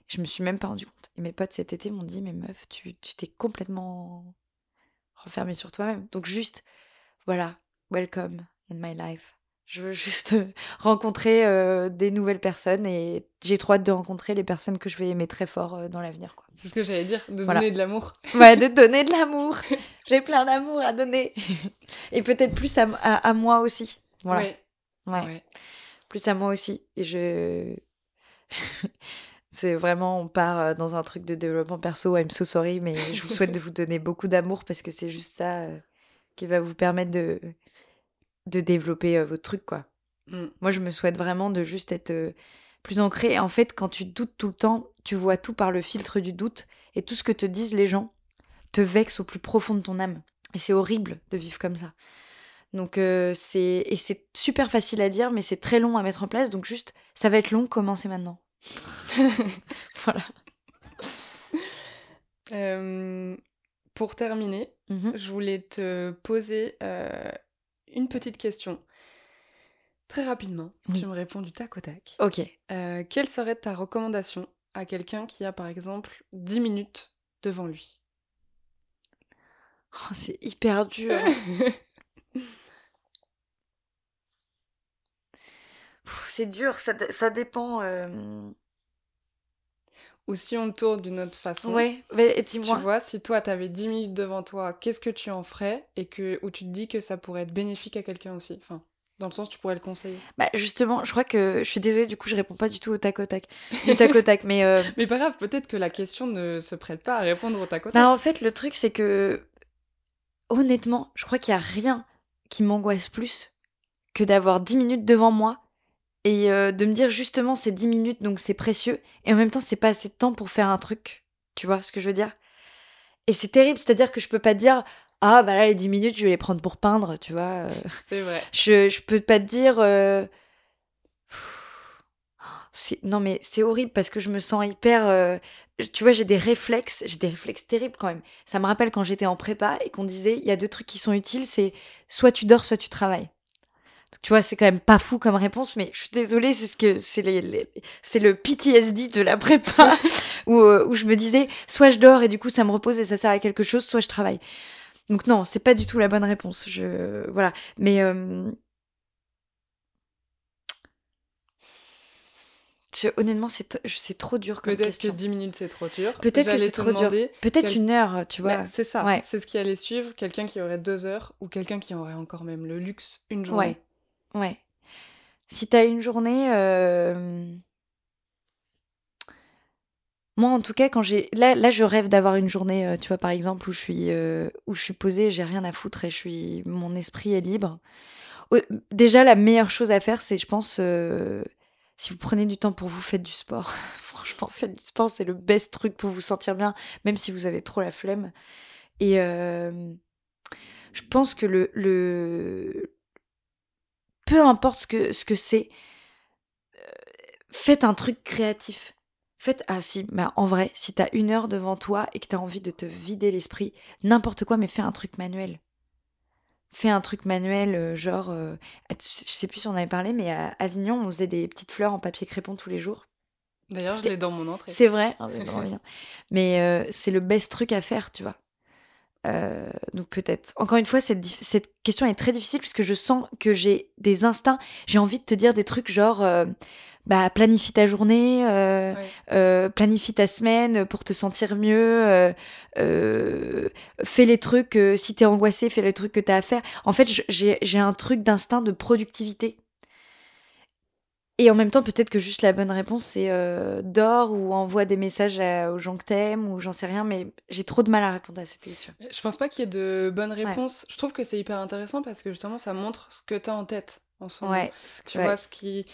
Je me suis même pas rendu compte. Et mes potes cet été m'ont dit, mais meuf, tu tu t'es complètement renfermée sur toi-même. Donc juste, voilà, welcome in my life. Je veux juste rencontrer euh, des nouvelles personnes et j'ai trop hâte de rencontrer les personnes que je vais aimer très fort euh, dans l'avenir. quoi. C'est ce que j'allais dire, de Voilà. donner de l'amour. Ouais, de donner de l'amour. J'ai plein d'amour à donner. Et peut-être plus à, à, à moi aussi. Voilà. Ouais. Ouais. ouais. Plus à moi aussi. Et je. C'est vraiment, on part euh, dans un truc de développement perso. I'm so sorry, mais je vous souhaite de vous donner beaucoup d'amour parce que c'est juste ça euh, qui va vous permettre de, de développer euh, votre truc, quoi. Mm. Moi, je me souhaite vraiment de juste être euh, plus ancré. En fait, quand tu doutes tout le temps, tu vois tout par le filtre du doute. Et tout ce que te disent les gens te vexe au plus profond de ton âme. Et c'est horrible de vivre comme ça. Donc, euh, c'est. Et c'est super facile à dire, mais c'est très long à mettre en place. Donc, juste, ça va être long, commencez maintenant. voilà. Euh, pour terminer, Mhm. je voulais te poser euh, une petite question. Très rapidement, Oui. tu me réponds du tac au tac. Ok. Euh, quelle serait ta recommandation à quelqu'un qui a par exemple 10 minutes devant lui? Oh, c'est hyper dur. Pff, c'est dur, ça, dé- ça dépend. euh, Ou si on le tourne d'une autre façon, Ouais, mais tu dis-moi. vois, si toi t'avais 10 minutes devant toi, qu'est-ce que tu en ferais et que où tu te dis que ça pourrait être bénéfique à quelqu'un aussi? Enfin, dans le sens tu pourrais le conseiller. Bah, justement, je crois que je suis désolée, du coup, je réponds pas du tout au tac au tac. Du tac au tac, mais. euh, Mais pas grave, peut-être que la question ne se prête pas à répondre au tac au tac. Bah, en fait, le truc, c'est que. Honnêtement, je crois qu'il y a rien qui m'angoisse plus que d'avoir 10 minutes devant moi et euh, de me dire justement c'est 10 minutes donc c'est précieux et en même temps c'est pas assez de temps pour faire un truc. Tu vois ce que je veux dire? Et c'est terrible, c'est-à-dire que je peux pas te dire ah bah là les 10 minutes je vais les prendre pour peindre, tu vois. euh, C'est vrai. je, je peux pas te dire. euh, Non, mais c'est horrible parce que je me sens hyper. euh, Tu vois, j'ai des réflexes, j'ai des réflexes terribles quand même. Ça me rappelle quand j'étais en prépa et qu'on disait il y a deux trucs qui sont utiles c'est soit tu dors, soit tu travailles. Tu vois, c'est quand même pas fou comme réponse, mais je suis désolée, c'est ce que c'est les, les- c'est le PTSD de la prépa où, euh, où je me disais soit je dors et du coup ça me repose et ça sert à quelque chose, soit je travaille. Donc non, c'est pas du tout la bonne réponse. Je voilà, mais euh, je- honnêtement, c'est c'est trop dur comme Peut-être que question. 10 minutes c'est trop dur. Peut-être que c'est trop dur. Peut-être quel- une heure, tu vois. Bah, c'est ça, Ouais. c'est ce qui allait suivre. Quelqu'un qui aurait deux heures ou quelqu'un qui aurait encore même le luxe une journée. Ouais, ouais. Si t'as une journée, euh, moi en tout cas, quand j'ai là, là, je rêve d'avoir une journée, euh, tu vois, par exemple, où je suis, euh, où je suis posée, j'ai rien à foutre et je suis, mon esprit est libre. Déjà, la meilleure chose à faire, c'est, je pense, si vous prenez du temps pour vous, faites du sport. Franchement, faites du sport, c'est le best truc pour vous sentir bien, même si vous avez trop la flemme. Et je pense que le, le peu importe ce que ce que c'est, euh, faites un truc créatif. Faites ah si, bah en vrai, si t'as une heure devant toi et que t'as envie de te vider l'esprit, n'importe quoi, mais fais un truc manuel. Fais un truc manuel, euh, genre, euh, je sais plus si on avait parlé, mais à Avignon, on faisait des petites fleurs en papier crépon tous les jours. D'ailleurs, je l'ai dans mon entrée. C'est vrai, hein, mais euh, c'est le best truc à faire, tu vois. Euh, donc peut-être. Encore une fois, cette, question est très difficile puisque je sens que j'ai des instincts. J'ai envie de te dire des trucs genre, euh, bah planifie ta journée, euh, planifie ta semaine pour te sentir mieux, fais les trucs. si t'es angoissé, fais les trucs que t'as à faire. En fait, j'ai un truc d'instinct de productivité. Et en même temps, peut-être que juste la bonne réponse, c'est euh, dors ou envoie des messages à- aux gens que t'aimes ou j'en sais rien, mais j'ai trop de mal à répondre à cette question. Je pense pas qu'il y ait de bonnes réponses. Je trouve que c'est hyper intéressant parce que justement, ça montre ce que t'as en tête en ce moment. Ouais, Tu ouais. vois, ce qui,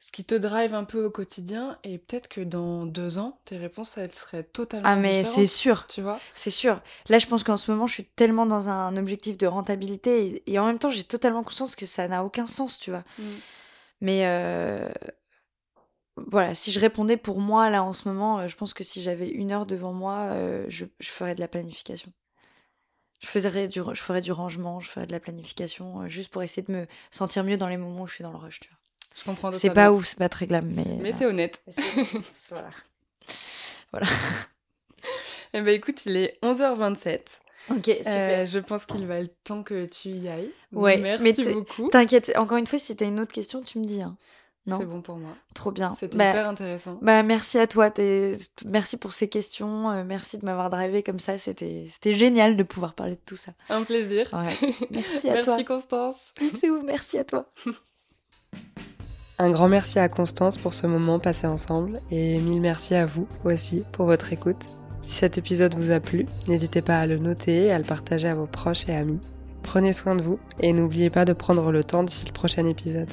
ce qui te drive un peu au quotidien et peut-être que dans deux ans, tes réponses, elles seraient totalement Ah, mais c'est sûr, Tu vois c'est sûr. Là, je pense qu'en ce moment, je suis tellement dans un objectif de rentabilité et, et en même temps, j'ai totalement conscience que ça n'a aucun sens, tu vois. Mm. Mais euh, voilà, si je répondais pour moi, là, en ce moment, euh, je pense que si j'avais une heure devant moi, euh, je, je ferais de la planification. Je ferais, du, je ferais du rangement, je ferais de la planification, euh, juste pour essayer de me sentir mieux dans les moments où je suis dans le rush, tu vois. Je comprends C'est pas ouf, c'est pas très glam, mais... Mais c'est honnête. voilà. Eh ben écoute, il est 11h27. Ok, Euh, je pense qu'il va être temps que tu y ailles. Ouais, Merci beaucoup. T'inquiète, encore une fois, si t'as une autre question, tu me dis. hein. Non, C'est bon pour moi. trop bien. C'était Bah, hyper intéressant. bah, merci à toi, t'es- merci pour ces questions, euh, merci de m'avoir drivé comme ça, c'était c'était génial de pouvoir parler de tout ça. Un plaisir. Ouais. Merci à toi. Merci Constance. Bisous, merci à toi. Un grand merci à Constance pour ce moment passé ensemble et mille merci à vous aussi pour votre écoute. Si cet épisode vous a plu, n'hésitez pas à le noter et à le partager à vos proches et amis. Prenez soin de vous et n'oubliez pas de prendre le temps d'ici le prochain épisode.